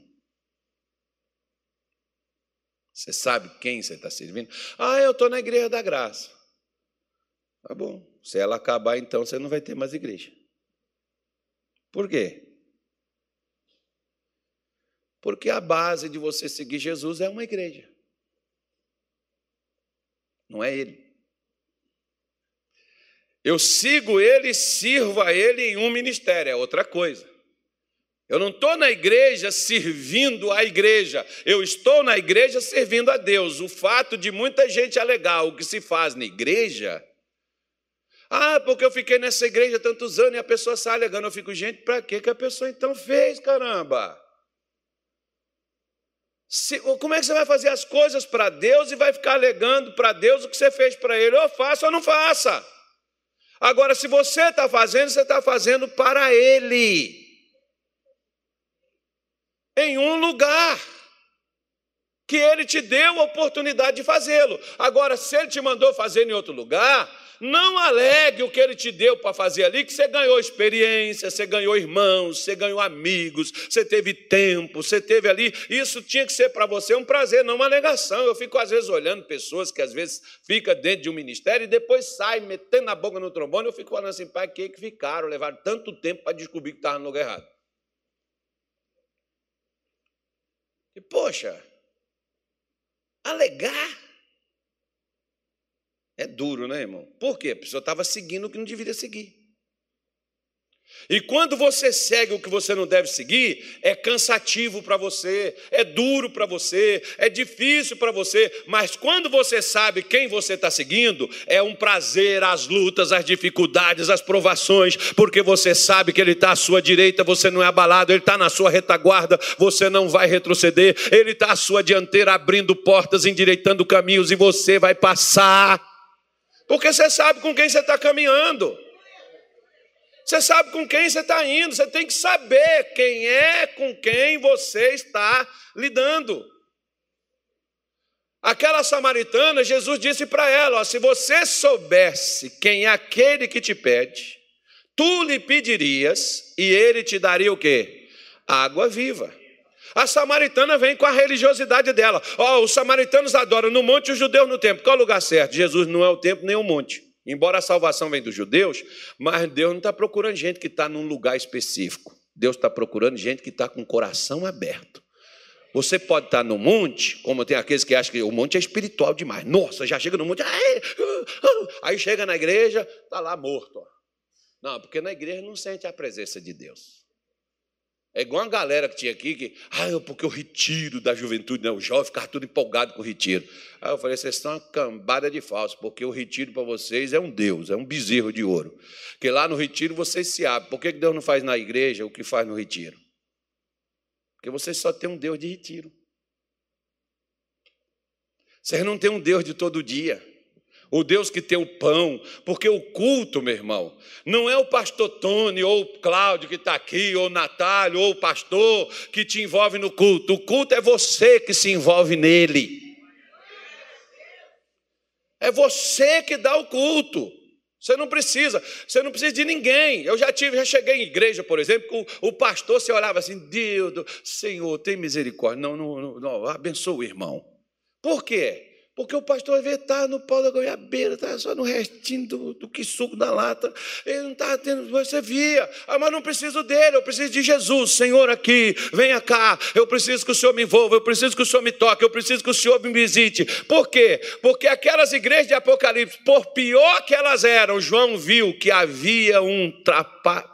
Você sabe quem você está servindo? Ah, eu estou na igreja da graça. Tá bom. Se ela acabar, então você não vai ter mais igreja. Por quê? Porque a base de você seguir Jesus é uma igreja. Não é ele. Eu sigo ele, sirvo a ele em um ministério, é outra coisa. Eu não estou na igreja servindo a igreja, eu estou na igreja servindo a Deus. O fato de muita gente alegar o que se faz na igreja ah, porque eu fiquei nessa igreja tantos anos e a pessoa sai alegando. Eu fico, gente, para que a pessoa então fez, caramba? Se, como é que você vai fazer as coisas para Deus e vai ficar alegando para Deus o que você fez para Ele? Ou faça ou não faça. Agora, se você está fazendo, você está fazendo para Ele. Em um lugar que Ele te deu a oportunidade de fazê-lo. Agora, se Ele te mandou fazer em outro lugar, não alegue o que ele te deu para fazer ali, que você ganhou experiência, você ganhou irmãos, você ganhou amigos, você teve tempo, você teve ali. Isso tinha que ser para você um prazer, não uma alegação. Eu fico às vezes olhando pessoas que às vezes fica dentro de um ministério e depois sai metendo a boca no trombone. Eu fico falando assim, pai, que que ficaram? Levaram tanto tempo para descobrir que estava no lugar errado. E, poxa, alegar é duro, né, irmão? Por quê? A pessoa estava seguindo o que não deveria seguir. E quando você segue o que você não deve seguir, é cansativo para você, é duro para você, é difícil para você, mas quando você sabe quem você está seguindo, é um prazer as lutas, as dificuldades, as provações, porque você sabe que Ele está à sua direita, você não é abalado, Ele está na sua retaguarda, você não vai retroceder, Ele está à sua dianteira, abrindo portas, endireitando caminhos, e você vai passar, porque você sabe com quem você está caminhando. Você sabe com quem você está indo, você tem que saber quem é com quem você está lidando. Aquela samaritana, Jesus disse para ela: ó, se você soubesse quem é aquele que te pede, tu lhe pedirias e ele te daria o quê? Água viva. A samaritana vem com a religiosidade dela. Ó, os samaritanos adoram no monte e os judeus no templo. Qual é o lugar certo? Jesus não é o templo nem o monte. Embora a salvação venha dos judeus, mas Deus não está procurando gente que está num lugar específico. Deus está procurando gente que está com o coração aberto. Você pode estar no monte, como tem aqueles que acham que o monte é espiritual demais. Nossa, já chega no monte, aí chega na igreja, está lá morto. Não, porque na igreja não sente a presença de Deus. É igual uma galera que tinha aqui que, ah, porque o retiro da juventude, né? o jovem ficava tudo empolgado com o retiro. Aí eu falei, vocês estão uma cambada de falso, porque o retiro para vocês é um Deus, é um bezerro de ouro. Que lá no retiro vocês se abrem. Por que Deus não faz na igreja o que faz no retiro? Porque vocês só têm um Deus de retiro. Vocês não têm um Deus de todo dia. O Deus que tem o pão, porque o culto, meu irmão, não é o pastor Tony ou o Cláudio que está aqui, ou o Natálio, ou o pastor que te envolve no culto. O culto é você que se envolve nele. É você que dá o culto. Você não precisa, você não precisa de ninguém. Eu já tive, já cheguei em igreja, por exemplo, o, o pastor se olhava assim, Deus, Senhor, tem misericórdia. Não, não, não, não abençoa o irmão. Por quê? Porque o pastor às vezes está no pau da goiabeira, está só no restinho do, do que suco da lata. Ele não está tendo, você via. Ah, mas não preciso dele, eu preciso de Jesus. Senhor, aqui, venha cá. Eu preciso que o Senhor me envolva, eu preciso que o Senhor me toque, eu preciso que o Senhor me visite. Por quê? Porque aquelas igrejas de Apocalipse, por pior que elas eram, João viu que havia um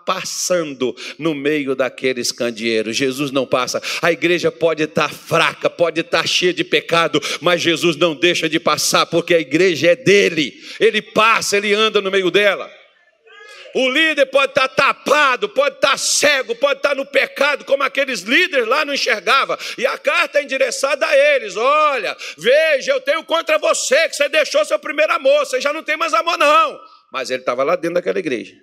passando no meio daqueles candeeiros. Jesus não passa. A igreja pode estar fraca, pode estar cheia de pecado, mas Jesus não deixa deixa de passar, porque a igreja é dele. Ele passa, ele anda no meio dela. O líder pode estar tapado, pode estar cego, pode estar no pecado, como aqueles líderes lá não enxergavam. E a carta é endereçada a eles: olha, veja, eu tenho contra você, que você deixou seu primeiro amor, você já não tem mais amor, não. Mas ele estava lá dentro daquela igreja.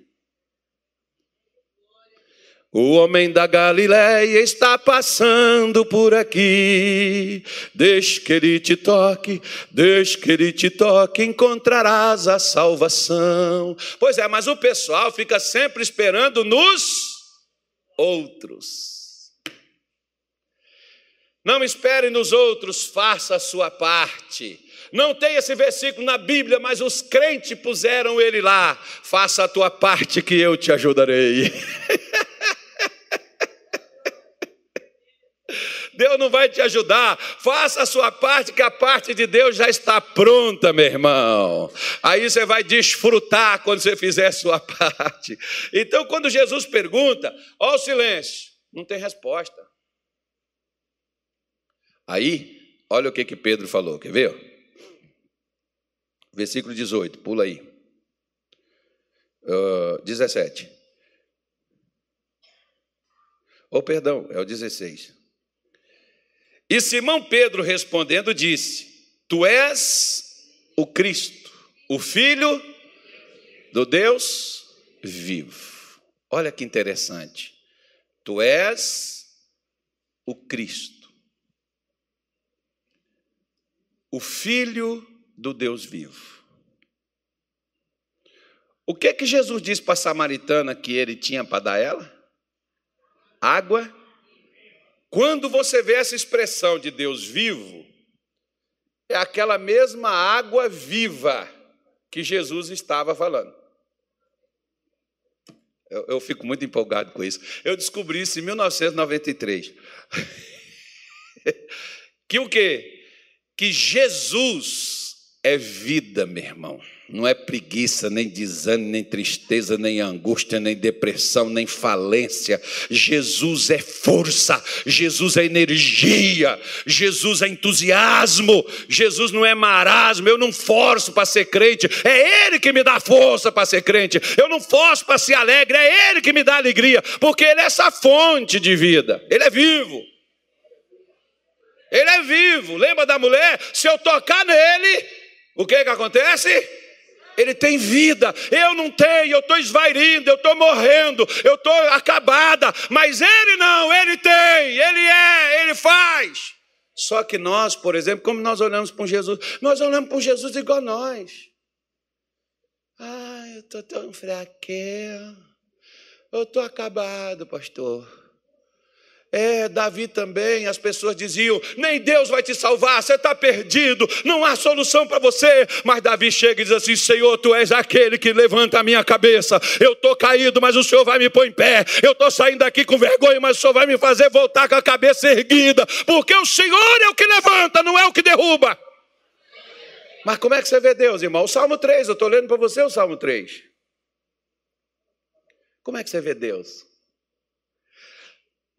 O homem da Galileia está passando por aqui. Deixe que ele te toque, deixe que ele te toque, encontrarás a salvação. Pois é, mas o pessoal fica sempre esperando nos outros. Não espere nos outros, faça a sua parte. Não tem esse versículo na Bíblia, mas os crentes puseram ele lá. Faça a tua parte que eu te ajudarei. Deus não vai te ajudar. Faça a sua parte, que a parte de Deus já está pronta, meu irmão. Aí você vai desfrutar quando você fizer a sua parte. Então, quando Jesus pergunta, ó o silêncio, não tem resposta. Aí, olha o que, que Pedro falou, quer ver? Versículo 18, pula aí. Uh, 17. Oh, perdão, é o 16. E Simão Pedro respondendo disse: Tu és o Cristo, o Filho do Deus vivo. Olha que interessante. Tu és o Cristo, o Filho do Deus vivo. O que que Jesus disse para a samaritana que ele tinha para dar ela? Água quando você vê essa expressão de Deus vivo, é aquela mesma água viva que Jesus estava falando. Eu, eu, fico muito empolgado com isso. Eu descobri isso em 1993. que o quê? Que Jesus é vida, meu irmão. Não é preguiça, nem desânimo, nem tristeza, nem angústia, nem depressão, nem falência. Jesus é força, Jesus é energia, Jesus é entusiasmo, Jesus não é marasmo. Eu não forço para ser crente, é Ele que me dá força para ser crente. Eu não forço para ser alegre, é Ele que me dá alegria, porque Ele é essa fonte de vida, Ele é vivo. Ele é vivo. Lembra da mulher? Se eu tocar nele, o que que acontece? Ele tem vida, eu não tenho, eu estou esvairindo, eu estou morrendo, eu estou acabada, mas ele não, ele tem, ele é, ele faz. Só que nós, por exemplo, como nós olhamos para Jesus, nós olhamos para Jesus igual nós. Ai, eu estou tão fraquinho, eu estou acabado, pastor. É, Davi também, as pessoas diziam: nem Deus vai te salvar, você está perdido, não há solução para você. Mas Davi chega e diz assim: Senhor, tu és aquele que levanta a minha cabeça. Eu estou caído, mas o Senhor vai me pôr em pé. Eu estou saindo daqui com vergonha, mas o Senhor vai me fazer voltar com a cabeça erguida, porque o Senhor é o que levanta, não é o que derruba. Mas como é que você vê Deus, irmão? O Salmo 3, eu estou lendo para você o Salmo 3. Como é que você vê Deus?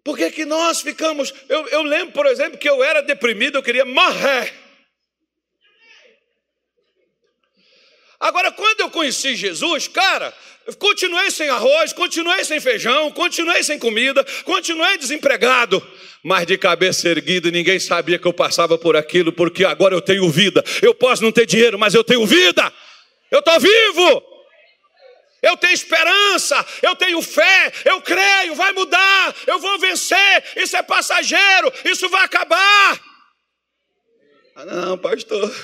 Por que, que nós ficamos. Eu, eu lembro, por exemplo, que eu era deprimido, eu queria morrer. Agora, quando eu conheci Jesus, cara, continuei sem arroz, continuei sem feijão, continuei sem comida, continuei desempregado, mas de cabeça erguida, ninguém sabia que eu passava por aquilo, porque agora eu tenho vida. Eu posso não ter dinheiro, mas eu tenho vida. Eu estou vivo. Eu tenho esperança, eu tenho fé, eu creio, vai mudar, eu vou vencer. Isso é passageiro, isso vai acabar. Ah, não, pastor,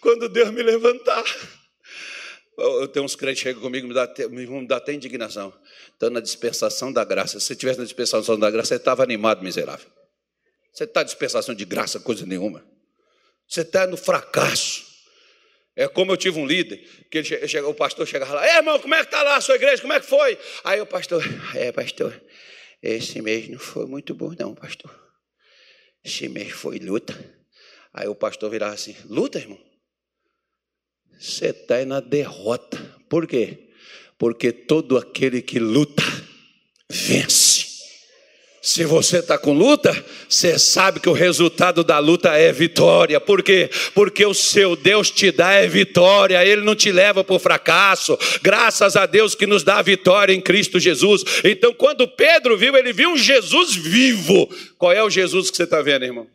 quando Deus me levantar. Eu tenho uns crentes que chegam comigo me dá, me dá até indignação. Estou na dispensação da graça. Se você estivesse na dispensação da graça, você estava animado, miserável. Você está em dispensação de graça, coisa nenhuma. Você está no fracasso. É como eu tive um líder, que ele o pastor chegava lá, irmão, como é que está lá a sua igreja? Como é que foi? Aí o pastor, é, pastor, esse mês não foi muito bom, não, pastor. Esse mês foi luta. Aí o pastor virava assim: luta, irmão? Você está na derrota. Por quê? Porque todo aquele que luta, vence. Se você está com luta, você sabe que o resultado da luta é vitória. Por quê? Porque o seu Deus te dá é vitória, Ele não te leva para o fracasso. Graças a Deus que nos dá a vitória em Cristo Jesus. Então, quando Pedro viu, ele viu um Jesus vivo. Qual é o Jesus que você está vendo, irmão?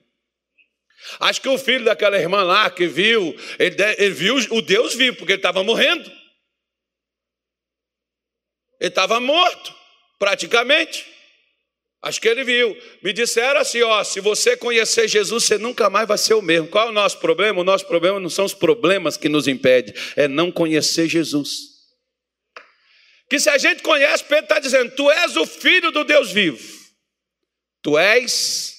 Acho que o filho daquela irmã lá que viu, ele, ele viu o Deus vivo, porque ele estava morrendo. Ele estava morto, praticamente. Acho que ele viu. Me disseram assim: ó, se você conhecer Jesus, você nunca mais vai ser o mesmo. Qual é o nosso problema? O nosso problema não são os problemas que nos impedem, é não conhecer Jesus. Que se a gente conhece, Pedro está dizendo: Tu és o filho do Deus vivo. Tu és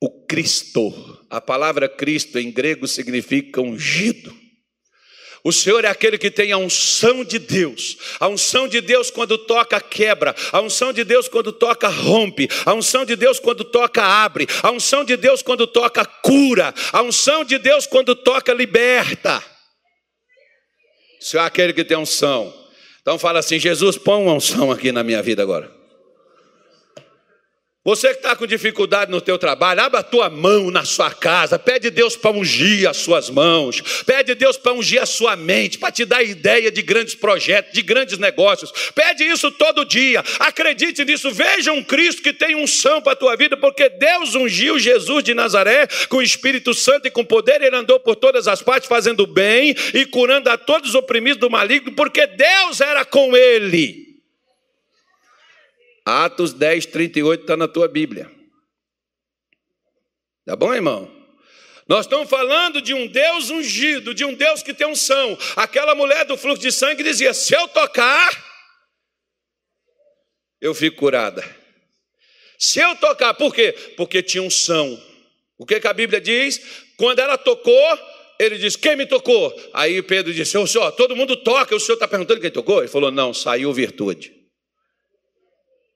o Cristo. A palavra Cristo em grego significa ungido. O Senhor é aquele que tem a unção de Deus. A unção de Deus quando toca quebra. A unção de Deus quando toca rompe. A unção de Deus quando toca abre. A unção de Deus quando toca cura. A unção de Deus quando toca liberta. O Senhor é aquele que tem unção. Então fala assim: Jesus, põe uma unção aqui na minha vida agora. Você que está com dificuldade no teu trabalho, abra a tua mão na sua casa, pede Deus para ungir as suas mãos, pede Deus para ungir a sua mente, para te dar ideia de grandes projetos, de grandes negócios. Pede isso todo dia. Acredite nisso. Veja um Cristo que tem unção para a tua vida, porque Deus ungiu Jesus de Nazaré com o Espírito Santo e com poder. Ele andou por todas as partes fazendo bem e curando a todos os oprimidos do maligno, porque Deus era com ele. Atos 10, 38 está na tua Bíblia. Tá bom, irmão? Nós estamos falando de um Deus ungido, de um Deus que tem unção. Aquela mulher do fluxo de sangue dizia: se eu tocar, eu fico curada. Se eu tocar, por quê? Porque tinha unção. O que, que a Bíblia diz? Quando ela tocou, ele disse: Quem me tocou? Aí Pedro disse: senhor, todo mundo toca, o senhor está perguntando quem tocou? Ele falou: Não, saiu virtude.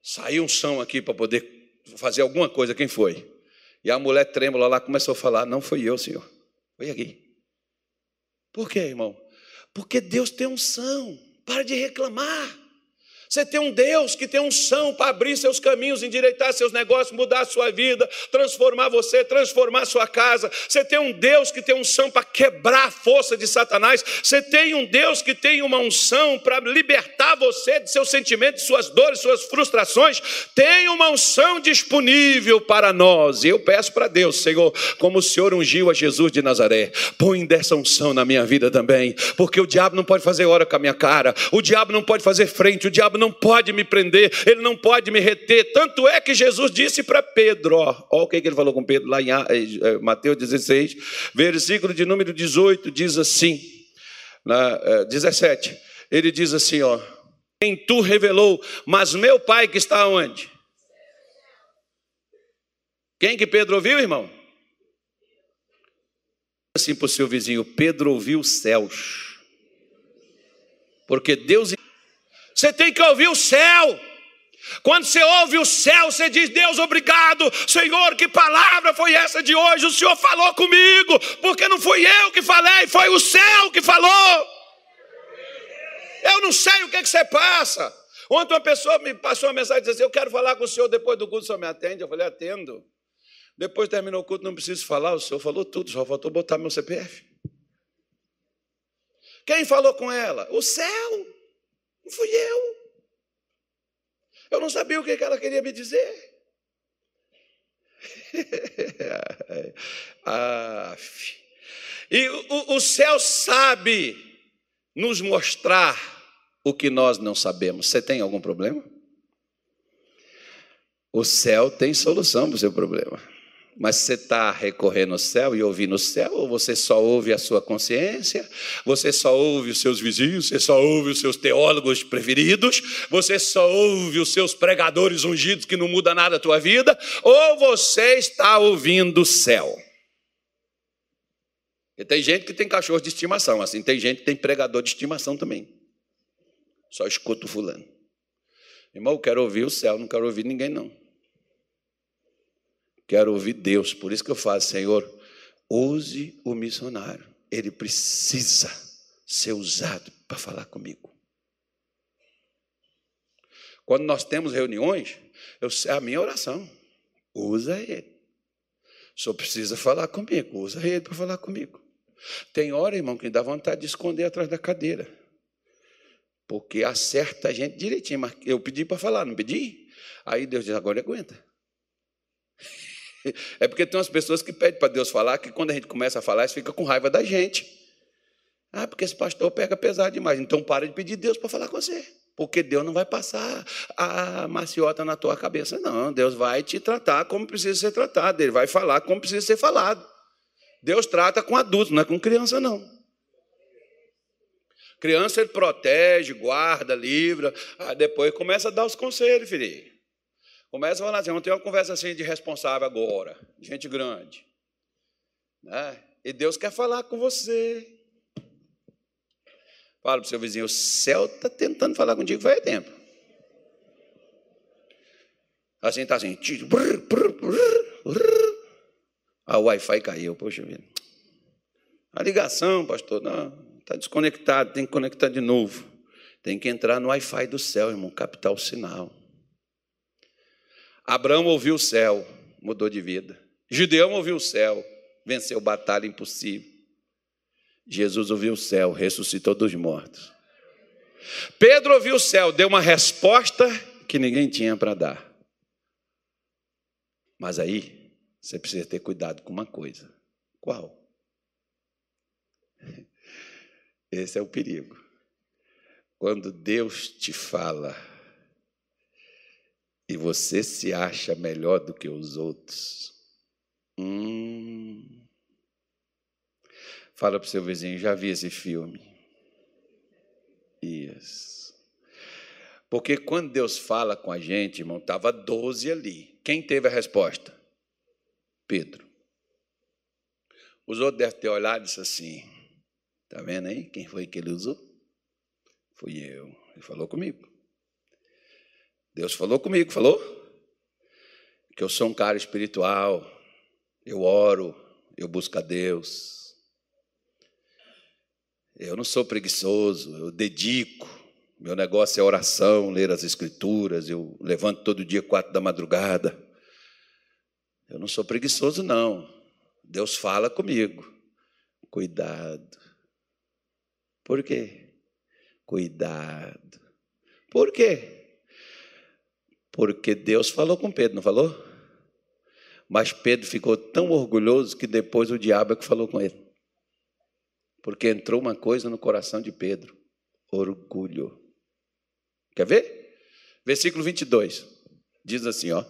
Saiu um som aqui para poder fazer alguma coisa, quem foi? E a mulher trêmula lá começou a falar: Não foi eu, senhor, foi aqui. Por quê, irmão? Porque Deus tem unção, para de reclamar. Você tem um Deus que tem unção para abrir seus caminhos, endireitar seus negócios, mudar a sua vida, transformar você, transformar sua casa. Você tem um Deus que tem unção para quebrar a força de Satanás. Você tem um Deus que tem uma unção para libertar você de seus sentimentos, de suas dores, suas frustrações. Tem uma unção disponível para nós. E eu peço para Deus, Senhor, como o Senhor ungiu a Jesus de Nazaré, põe dessa unção na minha vida também, porque o diabo não pode fazer hora com a minha cara, o diabo não pode fazer frente, o diabo não pode me prender, ele não pode me reter. Tanto é que Jesus disse para Pedro, ó, ó o que, ele falou com Pedro lá em eh, eh, Mateus 16, versículo de número 18, diz assim, na, 17, eh, ele diz assim, ó, quem tu revelou, mas meu pai que está onde? Quem que Pedro ouviu, irmão? Assim para o seu vizinho, Pedro ouviu os céus. Porque Deus você tem que ouvir o céu. Quando você ouve o céu, você diz: Deus, obrigado, Senhor, que palavra foi essa de hoje? O Senhor falou comigo, porque não fui eu que falei, foi o céu que falou. Eu não sei o que, é que você passa. Ontem uma pessoa me passou uma mensagem dizendo assim: Eu quero falar com o senhor depois do culto, o senhor me atende? Eu falei: Atendo. Depois terminou o culto, não preciso falar, o senhor falou tudo, só faltou botar meu CPF. Quem falou com ela? O céu. Não fui eu. Eu não sabia o que ela queria me dizer. ah, e o, o céu sabe nos mostrar o que nós não sabemos. Você tem algum problema? O céu tem solução para o seu problema. Mas você está recorrendo ao céu e ouvindo o céu, ou você só ouve a sua consciência, você só ouve os seus vizinhos, você só ouve os seus teólogos preferidos, você só ouve os seus pregadores ungidos que não muda nada a tua vida, ou você está ouvindo o céu. E tem gente que tem cachorro de estimação, assim, tem gente que tem pregador de estimação também. Só escuta o fulano. Irmão, eu quero ouvir o céu, não quero ouvir ninguém, não. Quero ouvir Deus. Por isso que eu faço, Senhor, use o missionário. Ele precisa ser usado para falar comigo. Quando nós temos reuniões, eu, é a minha oração. Usa ele. Só precisa falar comigo. Usa ele para falar comigo. Tem hora, irmão, que dá vontade de esconder atrás da cadeira. Porque acerta a gente direitinho. Mas eu pedi para falar, não pedi? Aí Deus diz: agora aguenta. É porque tem umas pessoas que pedem para Deus falar, que quando a gente começa a falar, eles ficam com raiva da gente. Ah, porque esse pastor pega pesado demais. Então para de pedir Deus para falar com você. Porque Deus não vai passar a maciota na tua cabeça, não. Deus vai te tratar como precisa ser tratado. Ele vai falar como precisa ser falado. Deus trata com adultos, não é com criança, não. Criança ele protege, guarda, livra. Ah, depois começa a dar os conselhos, filho. Começa falar assim, vamos ter uma conversa assim de responsável agora, gente grande. Né? E Deus quer falar com você. Fala para o seu vizinho, o céu está tentando falar contigo faz tempo. Assim está assim. A Wi-Fi caiu, poxa vida. A ligação, pastor, não, está desconectado, tem que conectar de novo. Tem que entrar no Wi-Fi do céu, irmão, captar o sinal. Abraão ouviu o céu, mudou de vida. Gideão ouviu o céu, venceu batalha impossível. Jesus ouviu o céu, ressuscitou dos mortos. Pedro ouviu o céu, deu uma resposta que ninguém tinha para dar. Mas aí, você precisa ter cuidado com uma coisa. Qual? Esse é o perigo. Quando Deus te fala, e você se acha melhor do que os outros. Hum. Fala para o seu vizinho, já vi esse filme. Isso. Porque quando Deus fala com a gente, irmão, estava 12 ali. Quem teve a resposta? Pedro. Os outros devem ter olhado e disse assim: Está vendo aí quem foi que ele usou? Fui eu. Ele falou comigo. Deus falou comigo, falou? Que eu sou um cara espiritual, eu oro, eu busco a Deus. Eu não sou preguiçoso, eu dedico. Meu negócio é oração, ler as escrituras. Eu levanto todo dia, quatro da madrugada. Eu não sou preguiçoso, não. Deus fala comigo. Cuidado. Por quê? Cuidado. Por quê? Porque Deus falou com Pedro, não falou? Mas Pedro ficou tão orgulhoso que depois o diabo é que falou com ele. Porque entrou uma coisa no coração de Pedro: orgulho. Quer ver? Versículo 22. Diz assim, ó.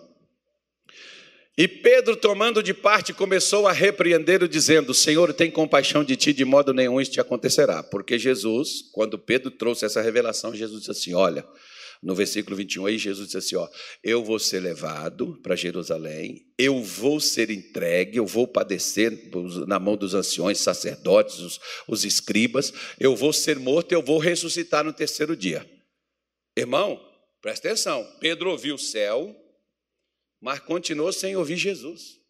E Pedro, tomando de parte, começou a repreendê-lo, dizendo: Senhor, tem compaixão de ti, de modo nenhum isso te acontecerá. Porque Jesus, quando Pedro trouxe essa revelação, Jesus disse assim: Olha, no versículo 21, aí Jesus diz assim: ó, eu vou ser levado para Jerusalém, eu vou ser entregue, eu vou padecer na mão dos anciões, sacerdotes, os, os escribas, eu vou ser morto, eu vou ressuscitar no terceiro dia. Irmão, presta atenção: Pedro ouviu o céu, mas continuou sem ouvir Jesus.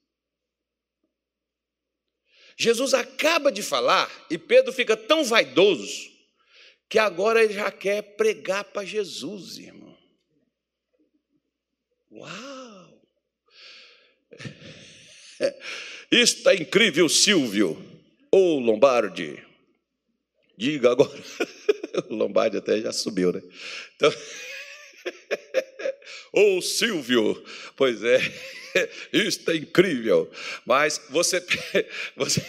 Jesus acaba de falar e Pedro fica tão vaidoso que agora ele já quer pregar para Jesus, irmão. Uau! Isto é incrível, Silvio ou Lombardi. Diga agora. O Lombardi até já subiu, né? Então, Ô Silvio, pois é, isso é incrível. Mas você, você,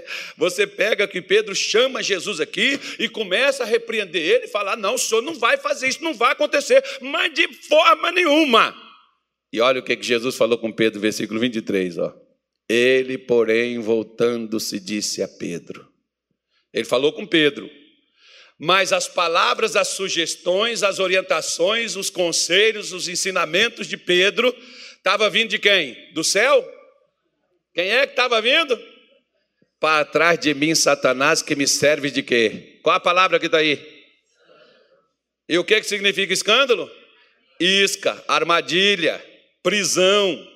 você pega que Pedro chama Jesus aqui e começa a repreender ele e falar: não, o senhor não vai fazer isso, não vai acontecer, mas de forma nenhuma. E olha o que, Jesus falou com Pedro, versículo 23, ó. Ele, porém, voltando-se, disse a Pedro. Ele falou com Pedro, mas as palavras, as sugestões, as orientações, os conselhos, os ensinamentos de Pedro, estava vindo de quem? Do céu? Quem é que estava vindo? Para trás de mim, Satanás, que me serve de quê? Qual a palavra que está aí? E o que, que significa escândalo? Isca, armadilha, prisão.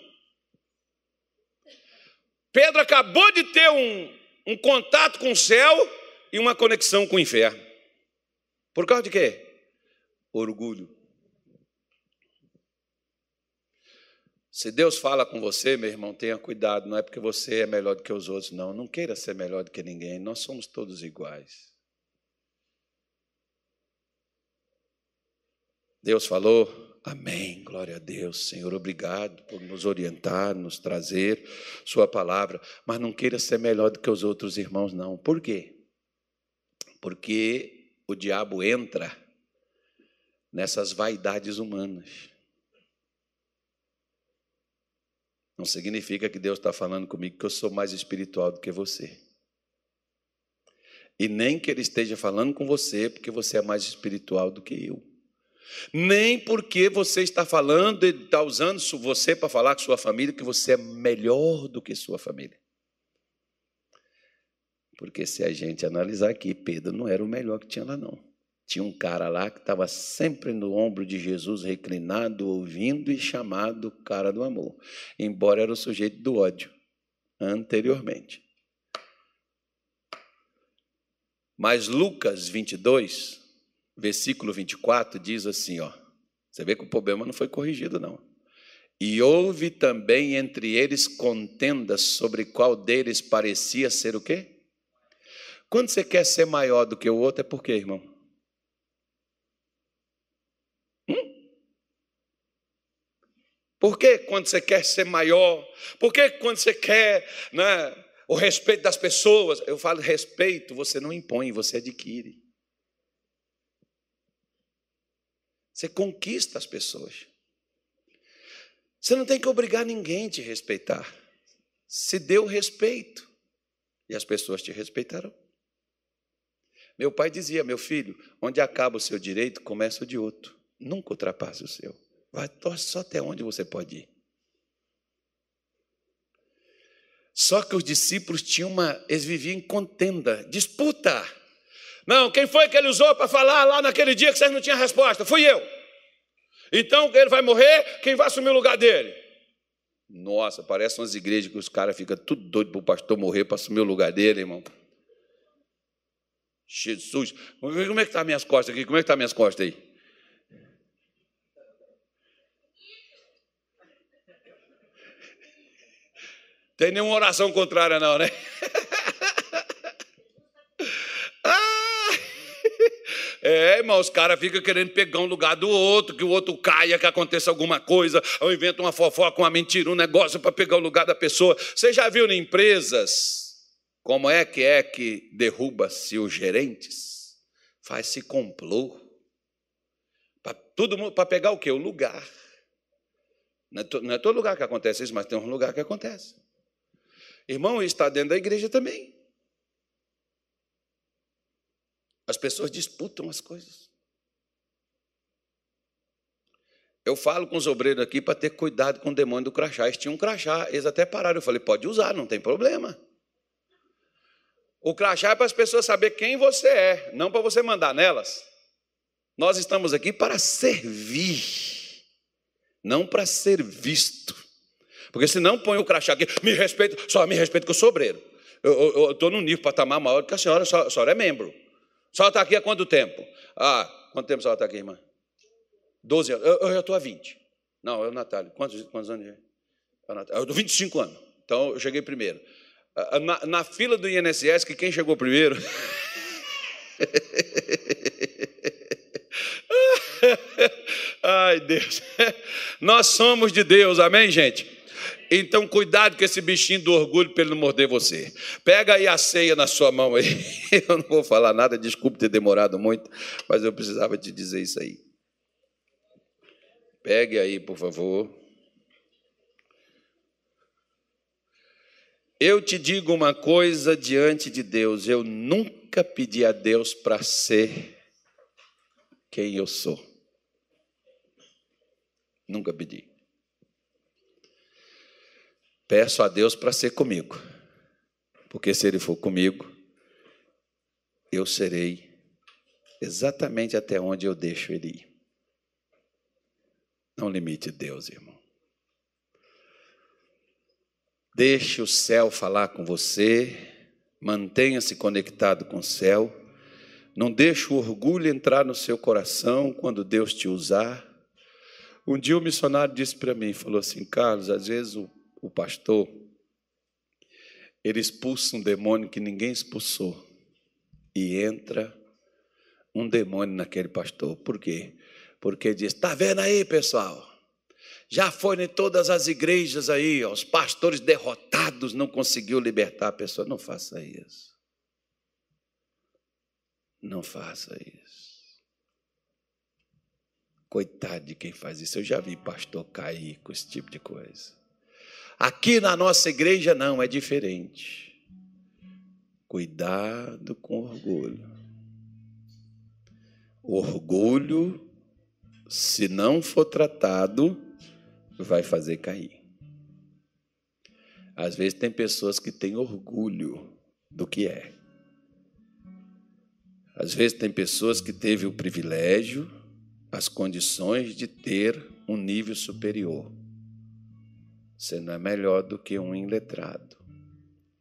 Pedro acabou de ter um, um contato com o céu e uma conexão com o inferno. Por causa de quê? Orgulho. Se Deus fala com você, meu irmão, tenha cuidado, não é porque você é melhor do que os outros, não. Não queira ser melhor do que ninguém, nós somos todos iguais. Deus falou, amém, glória a Deus, Senhor, obrigado por nos orientar, nos trazer Sua palavra, mas não queira ser melhor do que os outros irmãos, não. Por quê? Porque o diabo entra nessas vaidades humanas. Não significa que Deus está falando comigo que eu sou mais espiritual do que você. E nem que Ele esteja falando com você porque você é mais espiritual do que eu. Nem porque você está falando e está usando você para falar com sua família que você é melhor do que sua família. Porque se a gente analisar aqui, Pedro não era o melhor que tinha lá, não. Tinha um cara lá que estava sempre no ombro de Jesus, reclinado, ouvindo e chamado cara do amor, embora era o sujeito do ódio anteriormente. Mas Lucas 22, versículo 24, diz assim: ó, você vê que o problema não foi corrigido, não. E houve também entre eles contendas sobre qual deles parecia ser o quê? Quando você quer ser maior do que o outro, é por quê, irmão? Hum? Por que quando você quer ser maior? Por que quando você quer né, o respeito das pessoas? Eu falo respeito, você não impõe, você adquire. Você conquista as pessoas. Você não tem que obrigar ninguém a te respeitar. Se deu respeito, e as pessoas te respeitarão. Meu pai dizia: Meu filho, onde acaba o seu direito, começa o de outro. Nunca ultrapasse o seu. Vai só até onde você pode ir. Só que os discípulos tinham uma. Eles viviam em contenda, disputa. Não, quem foi que ele usou para falar lá naquele dia que vocês não tinham resposta? Fui eu. Então ele vai morrer, quem vai assumir o lugar dele? Nossa, parece umas igrejas que os caras ficam tudo doido para o pastor morrer para assumir o lugar dele, irmão. Jesus. Como é que tá minhas costas aqui? Como é que tá minhas costas aí? Tem nenhuma oração contrária, não, né? É, irmão, os caras ficam querendo pegar um lugar do outro, que o outro caia, que aconteça alguma coisa, ou inventa uma fofoca, uma mentira, um negócio para pegar o lugar da pessoa. Você já viu em empresas como é que é que derruba-se os gerentes? Faz-se complô. Para pegar o quê? O lugar. É, não é todo lugar que acontece isso, mas tem um lugar que acontece. Irmão, está dentro da igreja também. As pessoas disputam as coisas. Eu falo com os obreiros aqui para ter cuidado com o demônio do crachá. Eles tinham um crachá, eles até pararam. Eu falei, pode usar, não tem problema. O crachá é para as pessoas saber quem você é, não para você mandar nelas. Nós estamos aqui para servir, não para ser visto. Porque senão põe o crachá aqui, me respeita, só me respeita que eu sou obreiro. Eu estou num nível patamar maior que a senhora, a senhora é membro. A senhora está aqui há quanto tempo? Ah, quanto tempo a senhora está aqui, irmã? Doze anos. Eu, eu já estou há 20. Não, o Natália. Quantos, quantos anos? É? Eu estou 25 anos. Então eu cheguei primeiro. Na, na, fila do INSS, que quem chegou primeiro. Ai, Deus. Nós somos de Deus, amém, gente? Então, cuidado com esse bichinho do orgulho para ele não morder você. Pega aí a ceia na sua mão aí. Eu não vou falar nada, desculpe ter demorado muito, mas eu precisava te dizer isso aí. Pegue aí, por favor. Eu te digo uma coisa diante de Deus: eu nunca pedi a Deus para ser quem eu sou. Nunca pedi. Peço a Deus para ser comigo, porque se Ele for comigo, eu serei exatamente até onde eu deixo Ele ir. Não limite Deus, irmão. Deixe o céu falar com você, mantenha-se conectado com o céu. Não deixe o orgulho entrar no seu coração quando Deus te usar. Um dia o missionário disse para mim, falou assim, Carlos, às vezes o o pastor, ele expulsa um demônio que ninguém expulsou e entra um demônio naquele pastor. Por quê? Porque diz: está vendo aí, pessoal? Já foi em todas as igrejas aí, ó, os pastores derrotados não conseguiu libertar a pessoa. Não faça isso. Não faça isso. Coitado de quem faz isso. Eu já vi pastor cair com esse tipo de coisa. Aqui na nossa igreja não, é diferente. Cuidado com orgulho. Orgulho, se não for tratado, vai fazer cair. Às vezes tem pessoas que têm orgulho do que é. Às vezes tem pessoas que teve o privilégio, as condições de ter um nível superior. Você não é melhor do que um iletrado.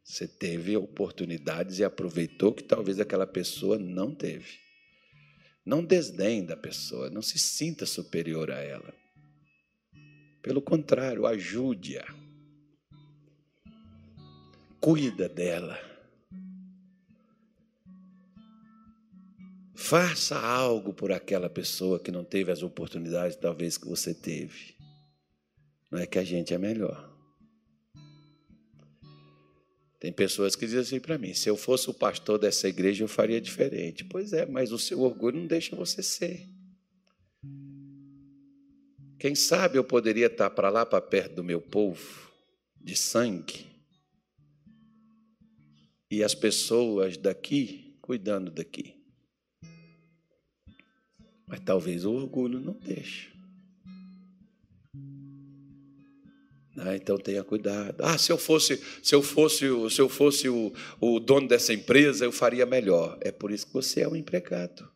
Você teve oportunidades e aproveitou que talvez aquela pessoa não teve. Não desdém da pessoa, não se sinta superior a ela. Pelo contrário, ajude-a. Cuida dela. Faça algo por aquela pessoa que não teve as oportunidades, talvez, que você teve. Não é que a gente é melhor. Tem pessoas que dizem assim para mim: se eu fosse o pastor dessa igreja, eu faria diferente. Pois é, mas o seu orgulho não deixa você ser. Quem sabe eu poderia estar para lá, para perto do meu povo, de sangue, e as pessoas daqui cuidando daqui. Mas talvez o orgulho não deixe. Né? Então tenha cuidado. Ah, se eu fosse, se eu fosse, se eu fosse o, o dono dessa empresa, eu faria melhor. É por isso que você é um empregado.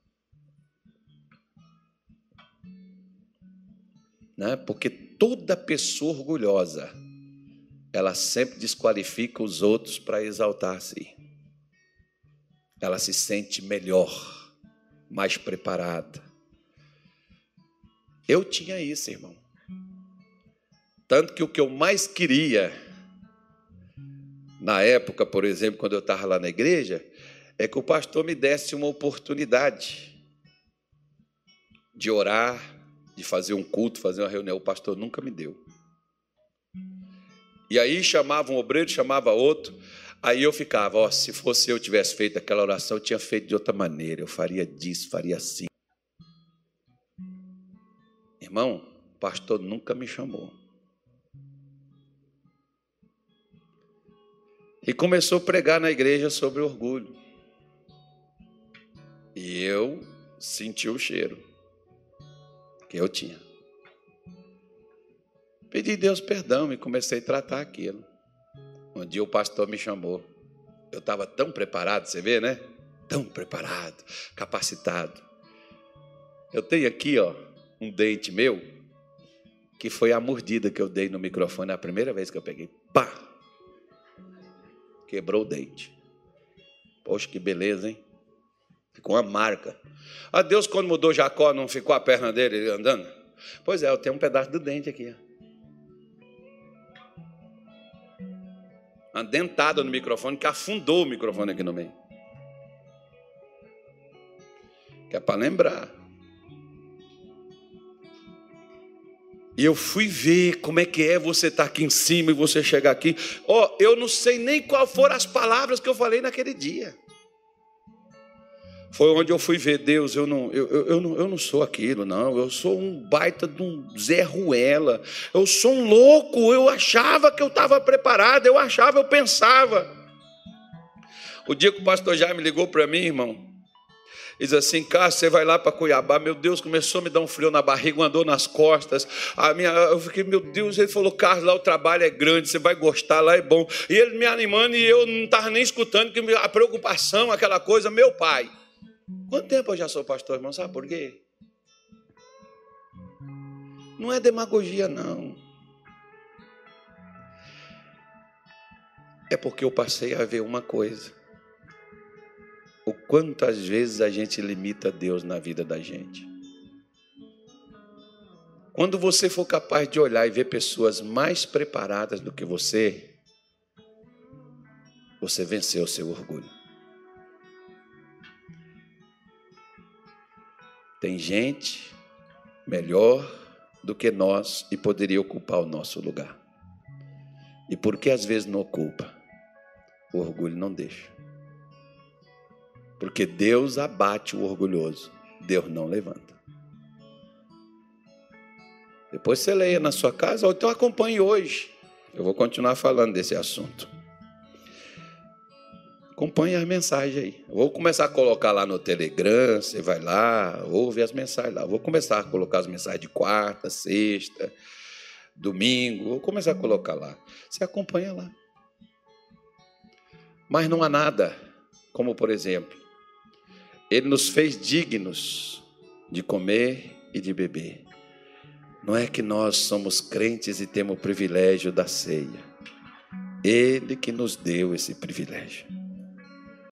Né? Porque toda pessoa orgulhosa, ela sempre desqualifica os outros para exaltar-se. Ela se sente melhor, mais preparada. Eu tinha isso, irmão. Tanto que o que eu mais queria, na época, por exemplo, quando eu estava lá na igreja, é que o pastor me desse uma oportunidade de orar, de fazer um culto, fazer uma reunião. O pastor nunca me deu. E aí chamava um obreiro, chamava outro. Aí eu ficava, ó, se fosse eu tivesse feito aquela oração, eu tinha feito de outra maneira, eu faria disso, faria assim. Irmão, o pastor nunca me chamou. E começou a pregar na igreja sobre orgulho. E eu senti o cheiro que eu tinha. Pedi a Deus perdão e comecei a tratar aquilo. Um dia o pastor me chamou. Eu estava tão preparado, você vê, né? Tão preparado, capacitado. Eu tenho aqui, ó, um dente meu, que foi a mordida que eu dei no microfone a primeira vez que eu peguei. Pá! Quebrou o dente. Poxa, que beleza, hein? Ficou uma marca. Ah, Deus, quando mudou Jacó, não ficou a perna dele andando? Pois é, eu tenho um pedaço do dente aqui. Uma dentada no microfone que afundou o microfone aqui no meio. Que é para lembrar. E eu fui ver como é que é você estar tá aqui em cima e você chegar aqui. Ó, oh, eu não sei nem qual foram as palavras que eu falei naquele dia. Foi onde eu fui ver Deus. Eu não, eu, eu, eu, não, eu não sou aquilo, não. Eu sou um baita de um Zé Ruela. Eu sou um louco. Eu achava que eu estava preparado. Eu achava, eu pensava. O dia que o pastor Jaime ligou para mim, irmão, diz assim: Cássio, você vai lá para Cuiabá. Meu Deus, começou a me dar um frio na barriga, andou nas costas. A minha, eu fiquei, meu Deus, ele falou: Carlos, lá o trabalho é grande, você vai gostar, lá é bom. E ele me animando e eu não estava nem escutando, que a preocupação, aquela coisa, meu pai. Quanto tempo eu já sou pastor, irmão? Sabe por quê? Não é demagogia, não. É porque eu passei a ver uma coisa o quanto às vezes a gente limita Deus na vida da gente. Quando você for capaz de olhar e ver pessoas mais preparadas do que você, você venceu o seu orgulho. Tem gente melhor do que nós e poderia ocupar o nosso lugar. E por que às vezes não ocupa? O orgulho não deixa. Porque Deus abate o orgulhoso, Deus não levanta. Depois você leia na sua casa, ou então acompanhe hoje. Eu vou continuar falando desse assunto. Acompanhe as mensagens aí. Eu vou começar a colocar lá no Telegram, você vai lá, ouve as mensagens lá. Eu vou começar a colocar as mensagens de quarta, sexta, domingo. Vou começar a colocar lá. Você acompanha lá. Mas não há nada, como por exemplo, ele nos fez dignos de comer e de beber. Não é que nós somos crentes e temos o privilégio da ceia. Ele que nos deu esse privilégio.